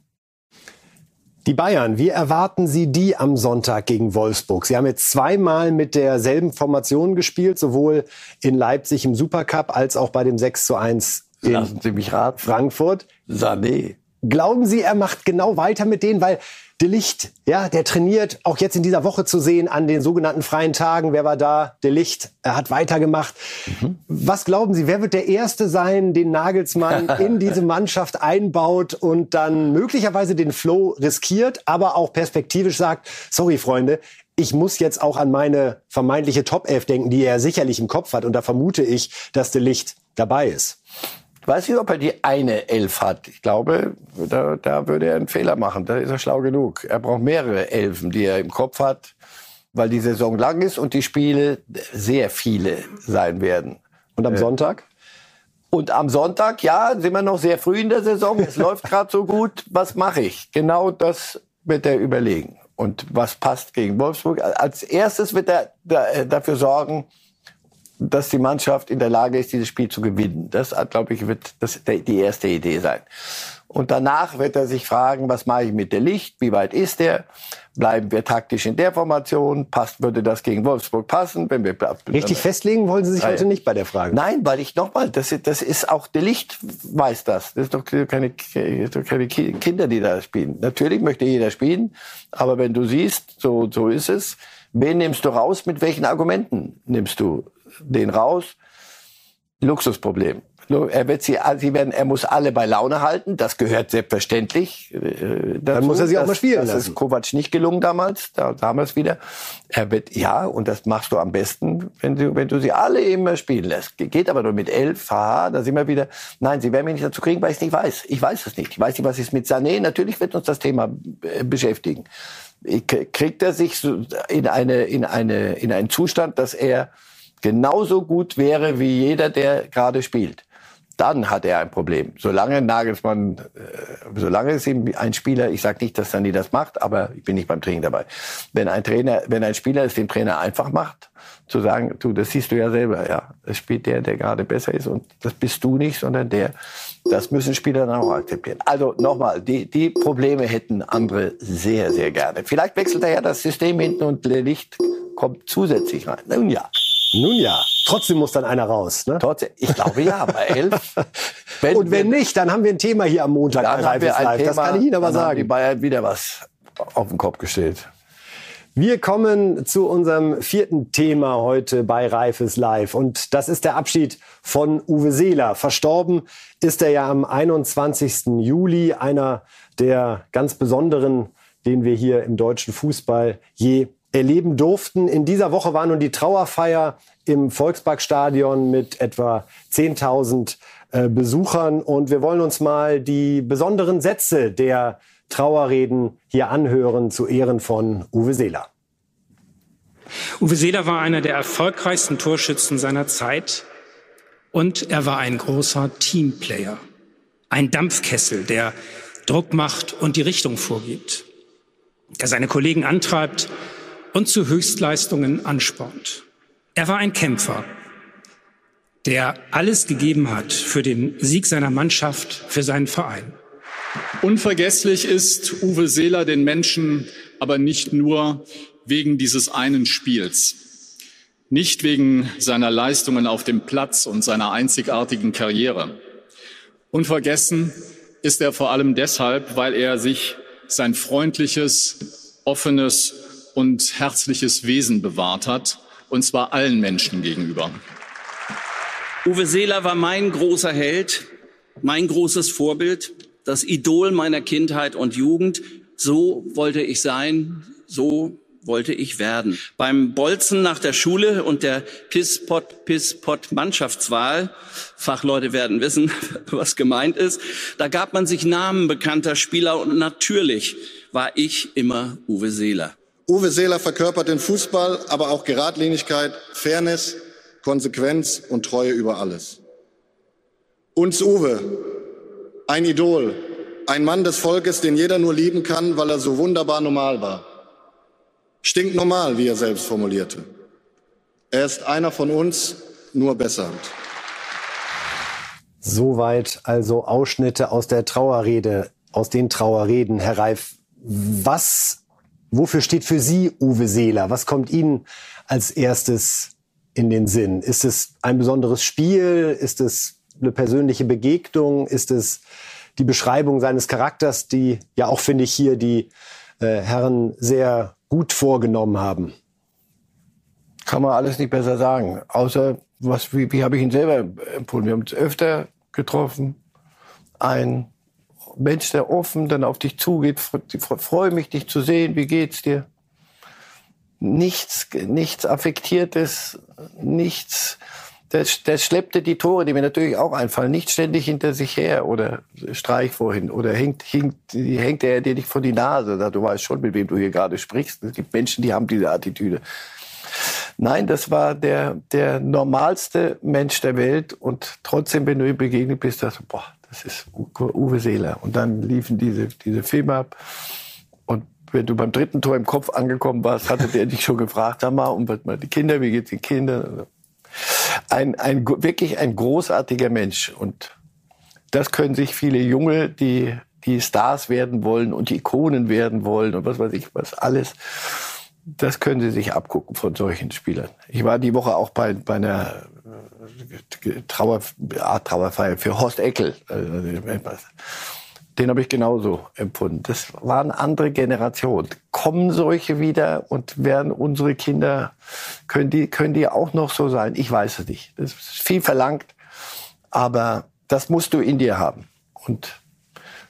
Die Bayern, wie erwarten Sie die am Sonntag gegen Wolfsburg? Sie haben jetzt zweimal mit derselben Formation gespielt, sowohl in Leipzig im Supercup als auch bei dem 6 zu 1 in Lassen Sie mich raten. Frankfurt. Sané. Glauben Sie, er macht genau weiter mit denen? Weil De Licht, ja, der trainiert auch jetzt in dieser Woche zu sehen an den sogenannten freien Tagen. Wer war da? De Licht, er hat weitergemacht. Mhm. Was glauben Sie, wer wird der Erste sein, den Nagelsmann in diese Mannschaft einbaut und dann möglicherweise den Flow riskiert, aber auch perspektivisch sagt, sorry Freunde, ich muss jetzt auch an meine vermeintliche Top 11 denken, die er sicherlich im Kopf hat. Und da vermute ich, dass De Licht dabei ist. Weiß nicht, ob er die eine Elf hat. Ich glaube, da, da würde er einen Fehler machen. Da ist er schlau genug. Er braucht mehrere Elfen, die er im Kopf hat, weil die Saison lang ist und die Spiele sehr viele sein werden. Und am äh, Sonntag? Und am Sonntag, ja, sind wir noch sehr früh in der Saison. Es läuft gerade so gut. Was mache ich? Genau das wird er überlegen. Und was passt gegen Wolfsburg? Als erstes wird er äh, dafür sorgen, dass die Mannschaft in der Lage ist, dieses Spiel zu gewinnen. Das, glaube ich, wird das die erste Idee sein. Und danach wird er sich fragen, was mache ich mit der Licht? Wie weit ist der? Bleiben wir taktisch in der Formation? Passt, würde das gegen Wolfsburg passen? Wenn wir, Richtig festlegen wollen Sie sich heute nicht bei der Frage. Nein, weil ich nochmal, das, das ist auch der Licht weiß das. Das ist doch keine, keine Kinder, die da spielen. Natürlich möchte jeder spielen, aber wenn du siehst, so, so ist es. Wen nimmst du raus? Mit welchen Argumenten nimmst du den raus? Luxusproblem. Er wird sie, sie werden, er muss alle bei Laune halten. Das gehört selbstverständlich. Äh, dazu. Dann muss er sie auch mal spielen das lassen. Das ist Kovac nicht gelungen damals. Da, damals wieder. Er wird, ja, und das machst du am besten, wenn du, wenn du sie alle immer spielen lässt. Geht aber nur mit elf. Haha, da sind wir wieder. Nein, sie werden mich nicht dazu kriegen, weil ich es nicht weiß. Ich weiß es nicht. Ich weiß nicht, was ist mit Sané. Natürlich wird uns das Thema äh, beschäftigen. Kriegt er sich in eine, in eine, in einen Zustand, dass er genauso gut wäre wie jeder, der gerade spielt dann hat er ein Problem. Solange Nagelsmann, äh, solange es ihm ein Spieler, ich sage nicht, dass Sani das macht, aber ich bin nicht beim Training dabei. Wenn ein Trainer, wenn ein Spieler es dem Trainer einfach macht, zu sagen, du, das siehst du ja selber, ja, es spielt der, der gerade besser ist und das bist du nicht, sondern der. Das müssen Spieler dann auch akzeptieren. Also nochmal, die, die Probleme hätten andere sehr, sehr gerne. Vielleicht wechselt er ja das System hinten und Licht kommt zusätzlich rein. Nun ja. Nun ja, trotzdem muss dann einer raus. Ne? Trotzdem, ich glaube ja, bei elf. Wenn, und wenn nicht, dann haben wir ein Thema hier am Montag. Dann wir ein Live. Thema, das kann ich Ihnen aber sagen. Die Bayern wieder was auf den Kopf gestellt. Wir kommen zu unserem vierten Thema heute bei Reifes Live. Und das ist der Abschied von Uwe Seeler. Verstorben ist er ja am 21. Juli, einer der ganz besonderen, den wir hier im deutschen Fußball je erleben durften. In dieser Woche war nun die Trauerfeier im Volksparkstadion mit etwa 10.000 äh, Besuchern. Und wir wollen uns mal die besonderen Sätze der Trauerreden hier anhören zu Ehren von Uwe Seeler. Uwe Seeler war einer der erfolgreichsten Torschützen seiner Zeit und er war ein großer Teamplayer, ein Dampfkessel, der Druck macht und die Richtung vorgibt, der seine Kollegen antreibt und zu Höchstleistungen anspornt. Er war ein Kämpfer, der alles gegeben hat für den Sieg seiner Mannschaft, für seinen Verein. Unvergesslich ist Uwe Seeler den Menschen aber nicht nur wegen dieses einen Spiels, nicht wegen seiner Leistungen auf dem Platz und seiner einzigartigen Karriere. Unvergessen ist er vor allem deshalb, weil er sich sein freundliches, offenes und herzliches Wesen bewahrt hat, und zwar allen Menschen gegenüber. Uwe Seeler war mein großer Held, mein großes Vorbild, das Idol meiner Kindheit und Jugend. So wollte ich sein, so wollte ich werden. Beim Bolzen nach der Schule und der Piss-Pot-Piss-Pot-Mannschaftswahl, Fachleute werden wissen, was gemeint ist, da gab man sich Namen bekannter Spieler und natürlich war ich immer Uwe Seeler. Uwe Seeler verkörpert den Fußball, aber auch Geradlinigkeit, Fairness, Konsequenz und Treue über alles. Uns Uwe, ein Idol, ein Mann des Volkes, den jeder nur lieben kann, weil er so wunderbar normal war. Stinknormal, wie er selbst formulierte. Er ist einer von uns, nur besser. Soweit also Ausschnitte aus der Trauerrede, aus den Trauerreden. Herr Reif, was Wofür steht für Sie Uwe Seeler? Was kommt Ihnen als erstes in den Sinn? Ist es ein besonderes Spiel? Ist es eine persönliche Begegnung? Ist es die Beschreibung seines Charakters, die ja auch, finde ich, hier die äh, Herren sehr gut vorgenommen haben? Kann man alles nicht besser sagen. Außer, was, wie, wie habe ich ihn selber empfunden? Wir haben uns öfter getroffen. Ein Mensch, der offen dann auf dich zugeht, freue mich, dich zu sehen, wie geht's dir? Nichts, nichts Affektiertes, nichts, der, der schleppte die Tore, die mir natürlich auch einfallen, nicht ständig hinter sich her oder streich vorhin oder hängt, hängt, hängt er dir nicht vor die Nase. Du weißt schon, mit wem du hier gerade sprichst. Es gibt Menschen, die haben diese Attitüde. Nein, das war der, der normalste Mensch der Welt und trotzdem, wenn du ihm begegnet bist, dachte du, boah, das ist Uwe Seeler. Und dann liefen diese, diese Filme ab und wenn du beim dritten Tor im Kopf angekommen warst, hatte der dich schon gefragt, sag mal, und was mal die Kinder, wie geht's den Kindern? Ein, ein, wirklich ein großartiger Mensch und das können sich viele Junge, die, die Stars werden wollen und Ikonen werden wollen und was weiß ich, was alles, das können sie sich abgucken von solchen Spielern. Ich war die Woche auch bei, bei einer äh, Trauer, Trauerfeier für Horst Eckel. Den habe ich genauso empfunden. Das waren andere Generationen. Kommen solche wieder und werden unsere Kinder, können die, können die auch noch so sein? Ich weiß es nicht. Das ist viel verlangt, aber das musst du in dir haben. Und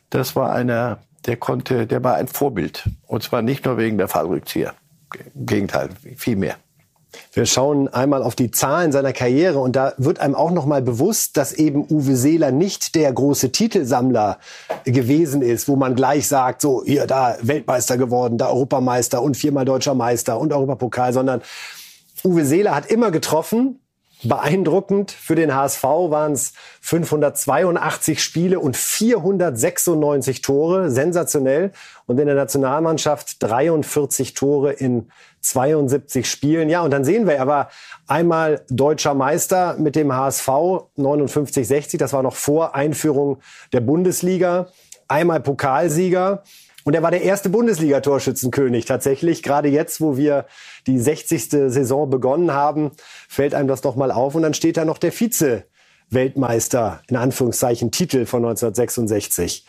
das war einer, der konnte, der war ein Vorbild. Und zwar nicht nur wegen der Fallrückzieher. Gegenteil, viel mehr. Wir schauen einmal auf die Zahlen seiner Karriere und da wird einem auch noch mal bewusst, dass eben Uwe Seeler nicht der große Titelsammler gewesen ist, wo man gleich sagt, so hier da Weltmeister geworden, da Europameister und viermal deutscher Meister und Europapokal, sondern Uwe Seeler hat immer getroffen, Beeindruckend für den HSV waren es 582 Spiele und 496 Tore, sensationell. Und in der Nationalmannschaft 43 Tore in 72 Spielen. Ja, und dann sehen wir, er war einmal deutscher Meister mit dem HSV 59-60, das war noch vor Einführung der Bundesliga. Einmal Pokalsieger und er war der erste Bundesliga-Torschützenkönig tatsächlich. Gerade jetzt, wo wir die 60. Saison begonnen haben, fällt einem das doch mal auf. Und dann steht da noch der Vize-Weltmeister, in Anführungszeichen, Titel von 1966.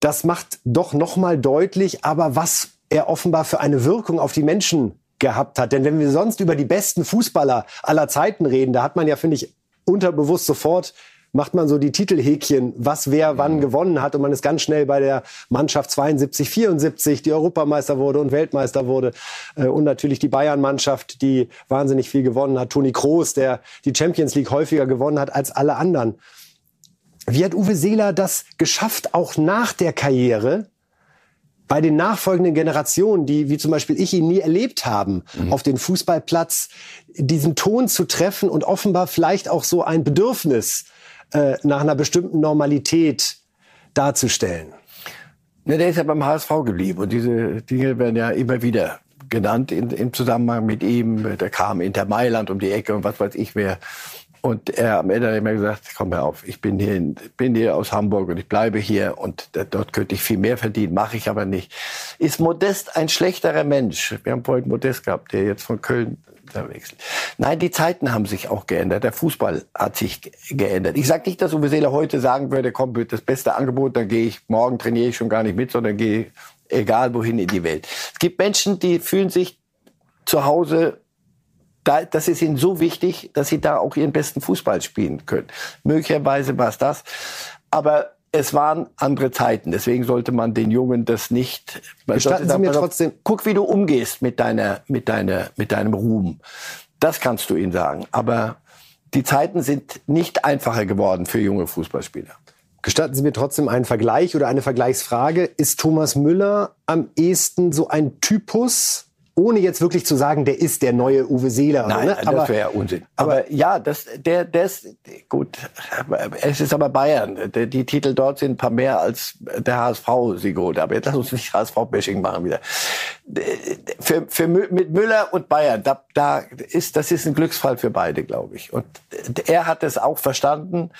Das macht doch noch mal deutlich, aber was er offenbar für eine Wirkung auf die Menschen gehabt hat. Denn wenn wir sonst über die besten Fußballer aller Zeiten reden, da hat man ja, finde ich, unterbewusst sofort macht man so die Titelhäkchen, was wer wann gewonnen hat und man ist ganz schnell bei der Mannschaft 72, 74, die Europameister wurde und Weltmeister wurde äh, und natürlich die Bayern-Mannschaft, die wahnsinnig viel gewonnen hat. Toni Kroos, der die Champions League häufiger gewonnen hat als alle anderen. Wie hat Uwe Seeler das geschafft, auch nach der Karriere, bei den nachfolgenden Generationen, die wie zum Beispiel ich ihn nie erlebt haben, mhm. auf den Fußballplatz diesen Ton zu treffen und offenbar vielleicht auch so ein Bedürfnis äh, nach einer bestimmten Normalität darzustellen. Ja, der ist ja beim HSV geblieben und diese Dinge werden ja immer wieder genannt in, im Zusammenhang mit ihm. Der kam Inter Mailand um die Ecke und was weiß ich wer. Und er am Ende hat immer gesagt, komm hör auf, ich bin hier, in, bin hier aus Hamburg und ich bleibe hier und dort könnte ich viel mehr verdienen, mache ich aber nicht. Ist Modest ein schlechterer Mensch? Wir haben vorhin Modest gehabt, der jetzt von Köln wechselt. Nein, die Zeiten haben sich auch geändert. Der Fußball hat sich geändert. Ich sage nicht, dass Uwe Seeler heute sagen würde, komm, das beste Angebot, dann gehe ich, morgen trainiere ich schon gar nicht mit, sondern gehe egal wohin in die Welt. Es gibt Menschen, die fühlen sich zu Hause da, das ist ihnen so wichtig, dass sie da auch ihren besten Fußball spielen können. Möglicherweise war es das. Aber es waren andere Zeiten, deswegen sollte man den Jungen das nicht. Gestatten Sie mir trotzdem. Guck, wie du umgehst mit deiner, mit deiner, mit deinem Ruhm. Das kannst du ihnen sagen. Aber die Zeiten sind nicht einfacher geworden für junge Fußballspieler. Gestatten Sie mir trotzdem einen Vergleich oder eine Vergleichsfrage. Ist Thomas Müller am ehesten so ein Typus ohne jetzt wirklich zu sagen, der ist der neue Uwe Seeler. Nein, ne? aber, das wäre ja Unsinn. Aber, aber, ja, das, der, der ist gut. Es ist aber Bayern. Die Titel dort sind ein paar mehr als der HSV sie gut. Aber jetzt lass uns nicht HSV-Bashing machen wieder. Für, für, mit Müller und Bayern, da, da ist, das ist ein Glücksfall für beide, glaube ich. Und er hat es auch verstanden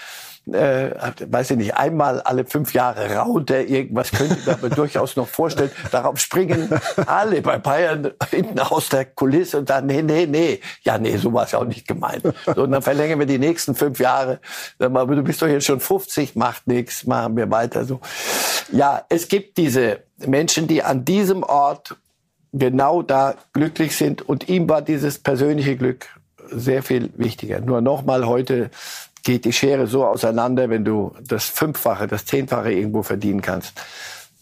äh, weiß ich nicht, einmal alle fünf Jahre runter, irgendwas könnte ich mir durchaus noch vorstellen. Darauf springen alle bei Bayern hinten aus der Kulisse und dann, nee, nee, nee. Ja, nee, so war es ja auch nicht gemeint. So, und dann verlängern wir die nächsten fünf Jahre. Aber du bist doch jetzt schon 50, macht nichts, machen wir weiter so. Ja, es gibt diese Menschen, die an diesem Ort genau da glücklich sind und ihm war dieses persönliche Glück sehr viel wichtiger. Nur nochmal heute geht die Schere so auseinander, wenn du das Fünffache, das Zehnfache irgendwo verdienen kannst.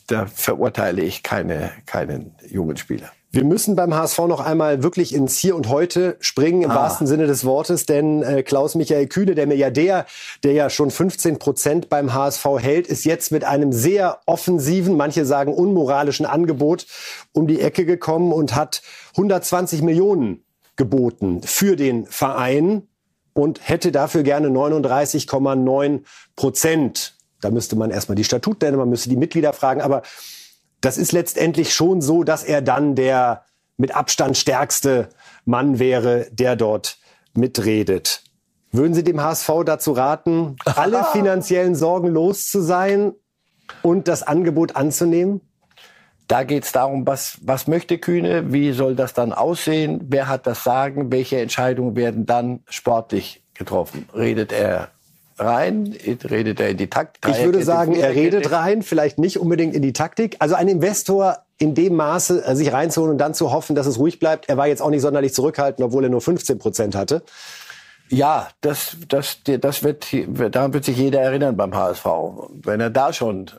Da verurteile ich keine, keinen jungen Spieler. Wir müssen beim HSV noch einmal wirklich ins Hier und Heute springen, im ah. wahrsten Sinne des Wortes, denn äh, Klaus-Michael Kühne, der Milliardär, der ja schon 15 Prozent beim HSV hält, ist jetzt mit einem sehr offensiven, manche sagen unmoralischen Angebot um die Ecke gekommen und hat 120 Millionen geboten für den Verein und hätte dafür gerne 39,9 Prozent. Da müsste man erstmal die Statut nennen, man müsste die Mitglieder fragen, aber das ist letztendlich schon so, dass er dann der mit Abstand stärkste Mann wäre, der dort mitredet. Würden Sie dem HSV dazu raten, alle finanziellen Sorgen los zu sein und das Angebot anzunehmen? Da geht es darum, was, was möchte Kühne, wie soll das dann aussehen, wer hat das Sagen, welche Entscheidungen werden dann sportlich getroffen. Redet er rein, redet er in die Taktik? Ich würde sagen, er redet rein, vielleicht nicht unbedingt in die Taktik. Also ein Investor in dem Maße äh, sich reinzuholen und dann zu hoffen, dass es ruhig bleibt. Er war jetzt auch nicht sonderlich zurückhaltend, obwohl er nur 15 Prozent hatte. Ja, das, das, das wird, daran wird sich jeder erinnern beim HSV. Wenn er da schon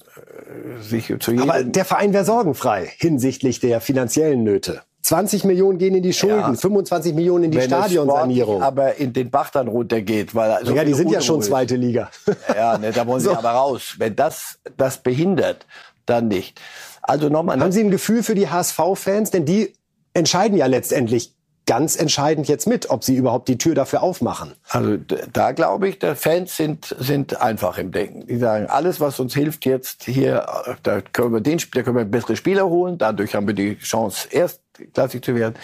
sich zu jedem Aber der Verein wäre sorgenfrei hinsichtlich der finanziellen Nöte. 20 Millionen gehen in die Schulden, ja. 25 Millionen in die Stadionsanierung. aber in den Bach dann runtergeht, weil also ja, die sind ja schon zweite Liga. Ja, ne, da wollen so. sie aber raus. Wenn das das behindert, dann nicht. Also nochmal. Haben Sie ein Gefühl für die HSV-Fans, denn die entscheiden ja letztendlich ganz entscheidend jetzt mit, ob sie überhaupt die Tür dafür aufmachen. Also da glaube ich, die Fans sind, sind einfach im Denken. Die sagen, alles, was uns hilft jetzt hier, da können wir den, da können wir bessere Spieler holen, dadurch haben wir die Chance, erstklassig zu werden.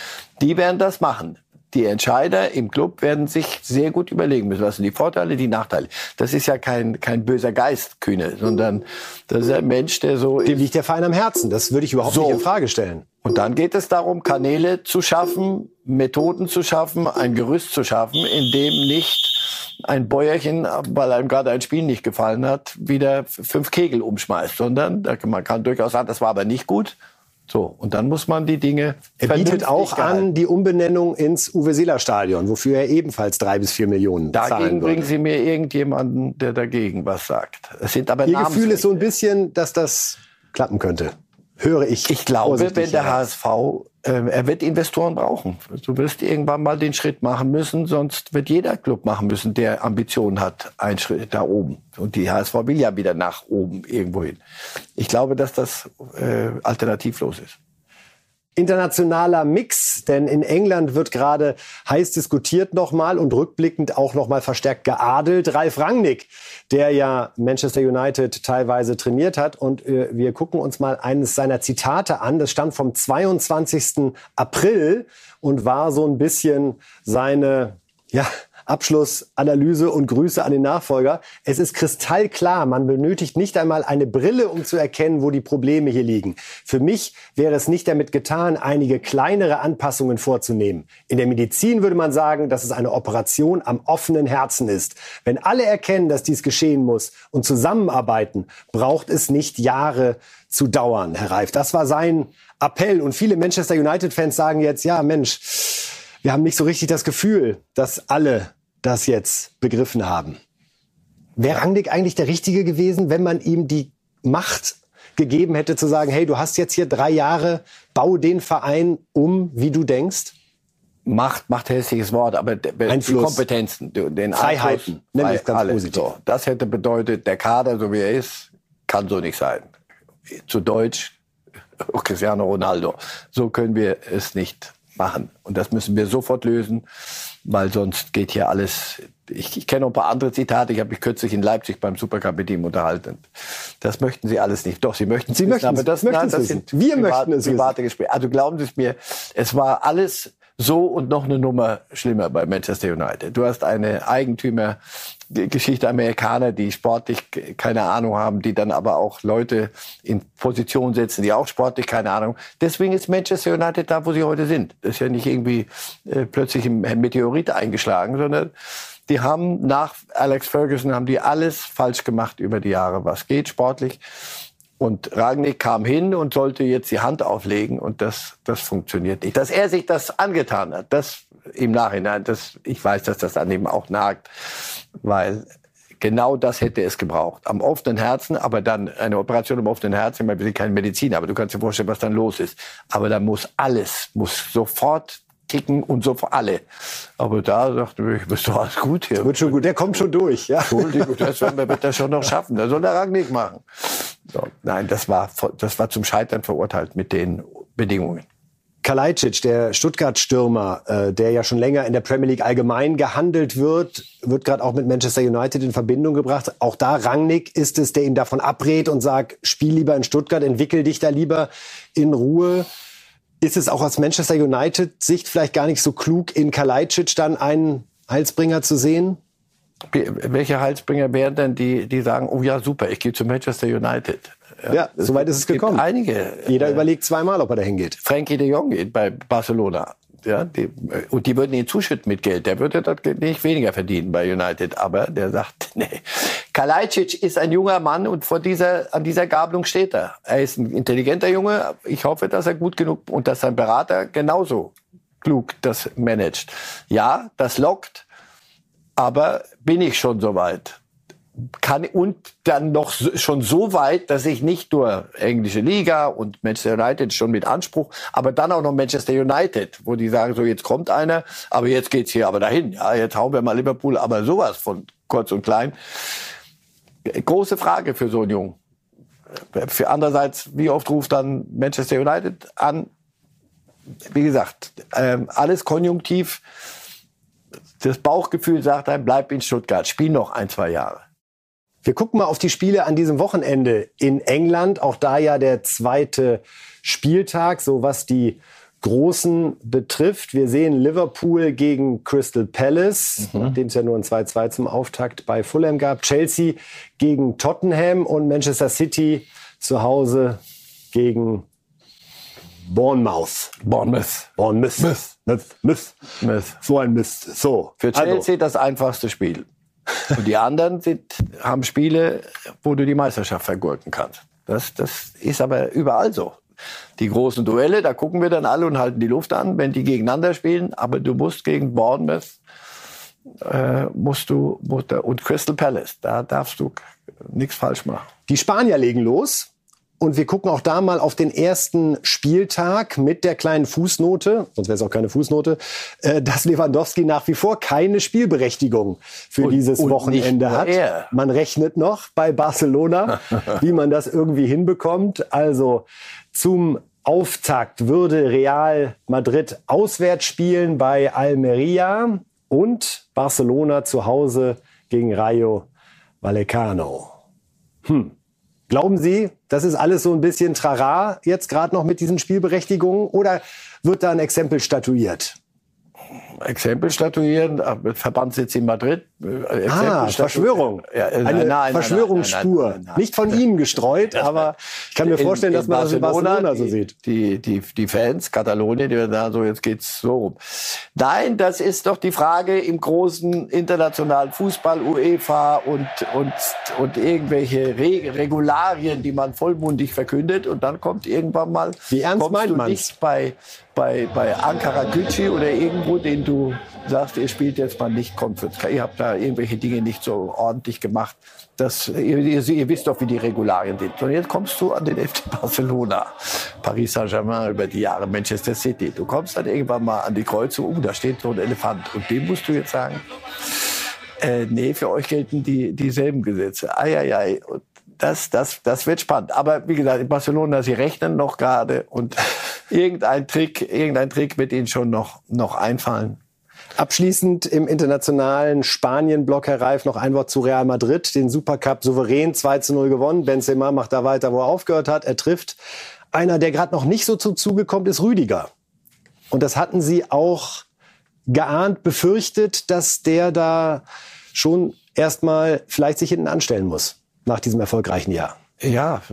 Die werden das machen die Entscheider im Club werden sich sehr gut überlegen müssen, was sind die Vorteile, die Nachteile. Das ist ja kein, kein böser Geist, Kühne, sondern das ist ein Mensch, der so Dem liegt der Verein am Herzen. Das würde ich überhaupt so. nicht in Frage stellen. Und dann geht es darum, Kanäle zu schaffen, Methoden zu schaffen, ein Gerüst zu schaffen, in dem nicht ein Bäuerchen, weil einem gerade ein Spiel nicht gefallen hat, wieder fünf Kegel umschmeißt, sondern man kann durchaus sagen, das war aber nicht gut so, und dann muss man die Dinge. Er bietet auch an die Umbenennung ins Uwe Seeler Stadion, wofür er ebenfalls drei bis vier Millionen dagegen zahlen würde. bringen Sie mir irgendjemanden, der dagegen was sagt. Es sind aber Ihr Gefühl ist so ein bisschen, dass das klappen könnte. Höre ich. Ich glaube, wenn der HSV er wird Investoren brauchen. Du wirst irgendwann mal den Schritt machen müssen, sonst wird jeder Club machen müssen, der Ambitionen hat, einen Schritt da oben. Und die HSV will ja wieder nach oben irgendwo hin. Ich glaube, dass das äh, alternativlos ist internationaler Mix, denn in England wird gerade heiß diskutiert nochmal und rückblickend auch nochmal verstärkt geadelt. Ralf Rangnick, der ja Manchester United teilweise trainiert hat und äh, wir gucken uns mal eines seiner Zitate an. Das stammt vom 22. April und war so ein bisschen seine, ja, Abschluss, Analyse und Grüße an den Nachfolger. Es ist kristallklar, man benötigt nicht einmal eine Brille, um zu erkennen, wo die Probleme hier liegen. Für mich wäre es nicht damit getan, einige kleinere Anpassungen vorzunehmen. In der Medizin würde man sagen, dass es eine Operation am offenen Herzen ist. Wenn alle erkennen, dass dies geschehen muss und zusammenarbeiten, braucht es nicht Jahre zu dauern, Herr Reif. Das war sein Appell. Und viele Manchester United-Fans sagen jetzt, ja, Mensch, wir haben nicht so richtig das Gefühl, dass alle das jetzt begriffen haben. Wäre Rangnick eigentlich der Richtige gewesen, wenn man ihm die Macht gegeben hätte, zu sagen, hey, du hast jetzt hier drei Jahre, bau den Verein um, wie du denkst? Macht, macht hässliches Wort, aber Einfluss. die Kompetenzen, den Freiheiten, nenne ich ganz positiv. So, das hätte bedeutet, der Kader, so wie er ist, kann so nicht sein. Zu Deutsch, Cristiano Ronaldo. So können wir es nicht machen. Und das müssen wir sofort lösen, weil sonst geht hier alles. Ich, ich kenne noch ein paar andere Zitate. Ich habe mich kürzlich in Leipzig beim Supercup mit ihm unterhalten. Das möchten Sie alles nicht. Doch, Sie möchten Sie möchten, aber das, nein, das sind wir möchten es private Gespräche. Also glauben Sie es mir, es war alles so und noch eine Nummer schlimmer bei Manchester United. Du hast eine Eigentümergeschichte Amerikaner, die sportlich keine Ahnung haben, die dann aber auch Leute in Position setzen, die auch sportlich keine Ahnung. Deswegen ist Manchester United da, wo sie heute sind. Das ist ja nicht irgendwie äh, plötzlich im Meteorit eingeschlagen, sondern die haben nach Alex Ferguson haben die alles falsch gemacht über die Jahre, was geht sportlich. Und Ragnick kam hin und sollte jetzt die Hand auflegen und das, das funktioniert nicht. Dass er sich das angetan hat, das im Nachhinein, das, ich weiß, dass das an ihm auch nagt, weil genau das hätte es gebraucht. Am offenen Herzen, aber dann eine Operation am offenen Herzen, ich meine, wir sind keine Medizin, aber du kannst dir vorstellen, was dann los ist. Aber da muss alles, muss sofort kicken und so für alle. Aber da dachte ich, bist doch alles gut hier. Wird schon gut, der kommt schon durch. Ja. Entschuldigung, das wird er schon noch schaffen. Das soll der Rangnick machen. So, nein, das war, das war zum Scheitern verurteilt mit den Bedingungen. Kalajdzic, der Stuttgart-Stürmer, äh, der ja schon länger in der Premier League allgemein gehandelt wird, wird gerade auch mit Manchester United in Verbindung gebracht. Auch da Rangnick ist es, der ihn davon abrät und sagt, spiel lieber in Stuttgart, entwickel dich da lieber in Ruhe. Ist es auch aus Manchester United-Sicht vielleicht gar nicht so klug, in Kalajdzic dann einen Heilsbringer zu sehen? Welche Heilsbringer wären denn die, die sagen, oh ja, super, ich gehe zu Manchester United? Ja, ja soweit ist es gekommen. Einige. Jeder äh, überlegt zweimal, ob er dahin geht. Frankie de Jong geht bei Barcelona. Ja, die, und die würden ihn zuschütten mit Geld. Der würde dort nicht weniger verdienen bei United. Aber der sagt, nee. Kalajdzic ist ein junger Mann und vor dieser, an dieser Gabelung steht er. Er ist ein intelligenter Junge. Ich hoffe, dass er gut genug und dass sein Berater genauso klug das managt. Ja, das lockt. Aber bin ich schon soweit? kann und dann noch schon so weit, dass ich nicht nur englische Liga und Manchester United schon mit Anspruch, aber dann auch noch Manchester United, wo die sagen, so jetzt kommt einer, aber jetzt geht's hier aber dahin. Ja, jetzt hauen wir mal Liverpool, aber sowas von kurz und klein. Große Frage für so einen Jungen. Für andererseits, wie oft ruft dann Manchester United an? Wie gesagt, ähm, alles konjunktiv. Das Bauchgefühl sagt einem, bleib in Stuttgart, spiel noch ein, zwei Jahre. Wir gucken mal auf die Spiele an diesem Wochenende in England. Auch da ja der zweite Spieltag, so was die Großen betrifft. Wir sehen Liverpool gegen Crystal Palace, mhm. nachdem es ja nur ein 2-2 zum Auftakt bei Fulham gab. Chelsea gegen Tottenham und Manchester City zu Hause gegen Bournemouth. Bournemouth. Bournemouth. Myth. Myth. Myth. Myth. So ein Mist. So. Für also Chelsea also. das einfachste Spiel. Und die anderen sind, haben Spiele, wo du die Meisterschaft vergurken kannst. Das, das ist aber überall so. Die großen Duelle, da gucken wir dann alle und halten die Luft an, wenn die gegeneinander spielen. Aber du musst gegen Bournemouth, äh, musst du, musst, und Crystal Palace, da darfst du nichts falsch machen. Die Spanier legen los. Und wir gucken auch da mal auf den ersten Spieltag mit der kleinen Fußnote, sonst wäre es auch keine Fußnote, äh, dass Lewandowski nach wie vor keine Spielberechtigung für und, dieses und Wochenende hat. Er. Man rechnet noch bei Barcelona, wie man das irgendwie hinbekommt. Also zum Auftakt würde Real Madrid auswärts spielen bei Almeria und Barcelona zu Hause gegen Rayo Vallecano. Hm. Glauben Sie, das ist alles so ein bisschen Trara jetzt gerade noch mit diesen Spielberechtigungen oder wird da ein Exempel statuiert? Exempel statuieren, äh, Verbandssitz in Madrid. Äh, Exempel ah, Verschwörung. Ja, äh, Eine nein, Verschwörungsspur. Nein, nein, Nicht von Ihnen gestreut, aber ich kann mir vorstellen, in, dass man das in Barcelona so sieht. Die, die, die Fans, Katalonien, die da so, jetzt geht's so rum. Nein, das ist doch die Frage im großen internationalen Fußball, UEFA und, und, und irgendwelche Re Regularien, die man vollmundig verkündet und dann kommt irgendwann mal, Wie ernst meint man nicht bei bei, bei Ankara Gücü oder irgendwo, den du sagst, ihr spielt jetzt mal nicht Conference. Ihr habt da irgendwelche Dinge nicht so ordentlich gemacht. Das, ihr, ihr, ihr wisst doch, wie die Regularien sind. Und jetzt kommst du an den FC Barcelona, Paris Saint-Germain über die Jahre, Manchester City. Du kommst dann irgendwann mal an die Kreuzung, uh, da steht so ein Elefant. Und dem musst du jetzt sagen, äh, nee, für euch gelten die, dieselben Gesetze. Eieiei. Und das, das, das wird spannend. Aber wie gesagt, in Barcelona, sie rechnen noch gerade und irgendein Trick, irgendein Trick wird ihnen schon noch, noch einfallen. Abschließend im internationalen Spanien-Block, Herr Reif, noch ein Wort zu Real Madrid. Den Supercup souverän 2 zu 0 gewonnen. Benzema macht da weiter, wo er aufgehört hat. Er trifft. Einer, der gerade noch nicht so zum Zuge kommt, ist Rüdiger. Und das hatten Sie auch geahnt, befürchtet, dass der da schon erstmal vielleicht sich hinten anstellen muss nach diesem erfolgreichen Jahr. Ja,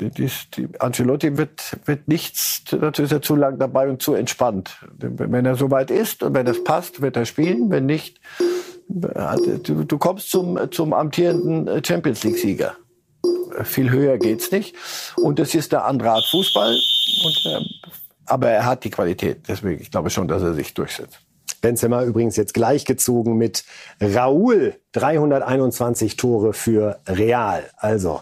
die, die Ancelotti wird, wird nichts, dazu ist er zu lang dabei und zu entspannt. Wenn er soweit ist und wenn es passt, wird er spielen. Wenn nicht, du, du kommst zum, zum amtierenden Champions League-Sieger. Viel höher geht's nicht. Und es ist eine andere Art Fußball. Und, äh, aber er hat die Qualität. Deswegen, ich glaube schon, dass er sich durchsetzt. Benzema übrigens jetzt gleichgezogen mit Raúl. 321 Tore für Real. Also,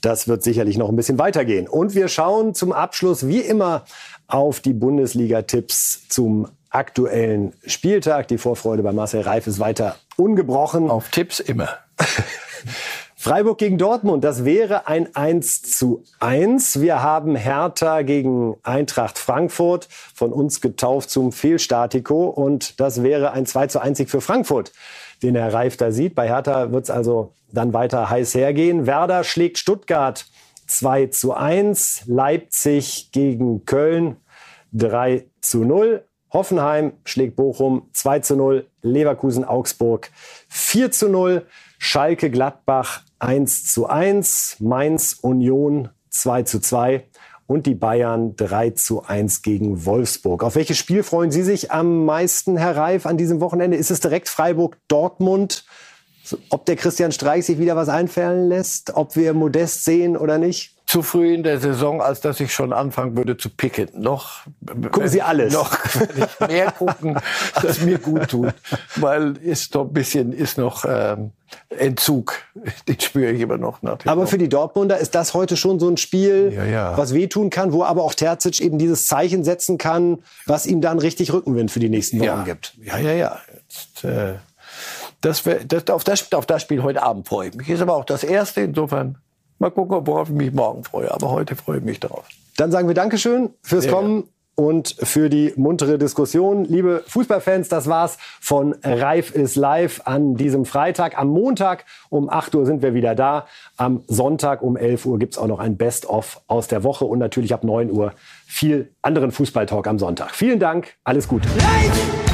das wird sicherlich noch ein bisschen weitergehen. Und wir schauen zum Abschluss wie immer auf die Bundesliga-Tipps zum aktuellen Spieltag. Die Vorfreude bei Marcel Reif ist weiter ungebrochen. Auf Tipps immer. Freiburg gegen Dortmund, das wäre ein 1 zu 1. Wir haben Hertha gegen Eintracht Frankfurt, von uns getauft zum Fehlstatiko. Und das wäre ein 2 zu 1 Sieg für Frankfurt, den Herr Reif da sieht. Bei Hertha wird es also dann weiter heiß hergehen. Werder schlägt Stuttgart 2 zu 1. Leipzig gegen Köln 3 zu 0. Hoffenheim schlägt Bochum 2 zu 0. Leverkusen Augsburg 4 zu 0. Schalke Gladbach 1 zu 1. Mainz Union 2 zu 2 und die Bayern 3 zu 1 gegen Wolfsburg. Auf welches Spiel freuen Sie sich am meisten, Herr Reif, an diesem Wochenende? Ist es direkt Freiburg-Dortmund? Ob der Christian Streich sich wieder was einfallen lässt, ob wir Modest sehen oder nicht? Zu früh in der Saison, als dass ich schon anfangen würde zu picken. Noch gucken Sie alles. Noch ich mehr gucken, als mir gut tut, weil ist doch ein bisschen ist noch ähm, Entzug. Den spüre ich immer noch. Nach aber für die Dortmunder ist das heute schon so ein Spiel, ja, ja. was wehtun kann, wo aber auch Terzic eben dieses Zeichen setzen kann, was ihm dann richtig Rückenwind für die nächsten Wochen ja. gibt. Ja, ja, ja. Jetzt, äh, das, das, auf, das, auf das Spiel heute Abend freue ich mich. Ist aber auch das erste. Insofern mal gucken, worauf ich mich morgen freue. Aber heute freue ich mich darauf. Dann sagen wir Dankeschön fürs Kommen und für die muntere Diskussion. Liebe Fußballfans, das war's von Reif ist live an diesem Freitag. Am Montag um 8 Uhr sind wir wieder da. Am Sonntag um 11 Uhr gibt's auch noch ein Best-of aus der Woche und natürlich ab 9 Uhr viel anderen Fußballtalk am Sonntag. Vielen Dank, alles Gute. Live!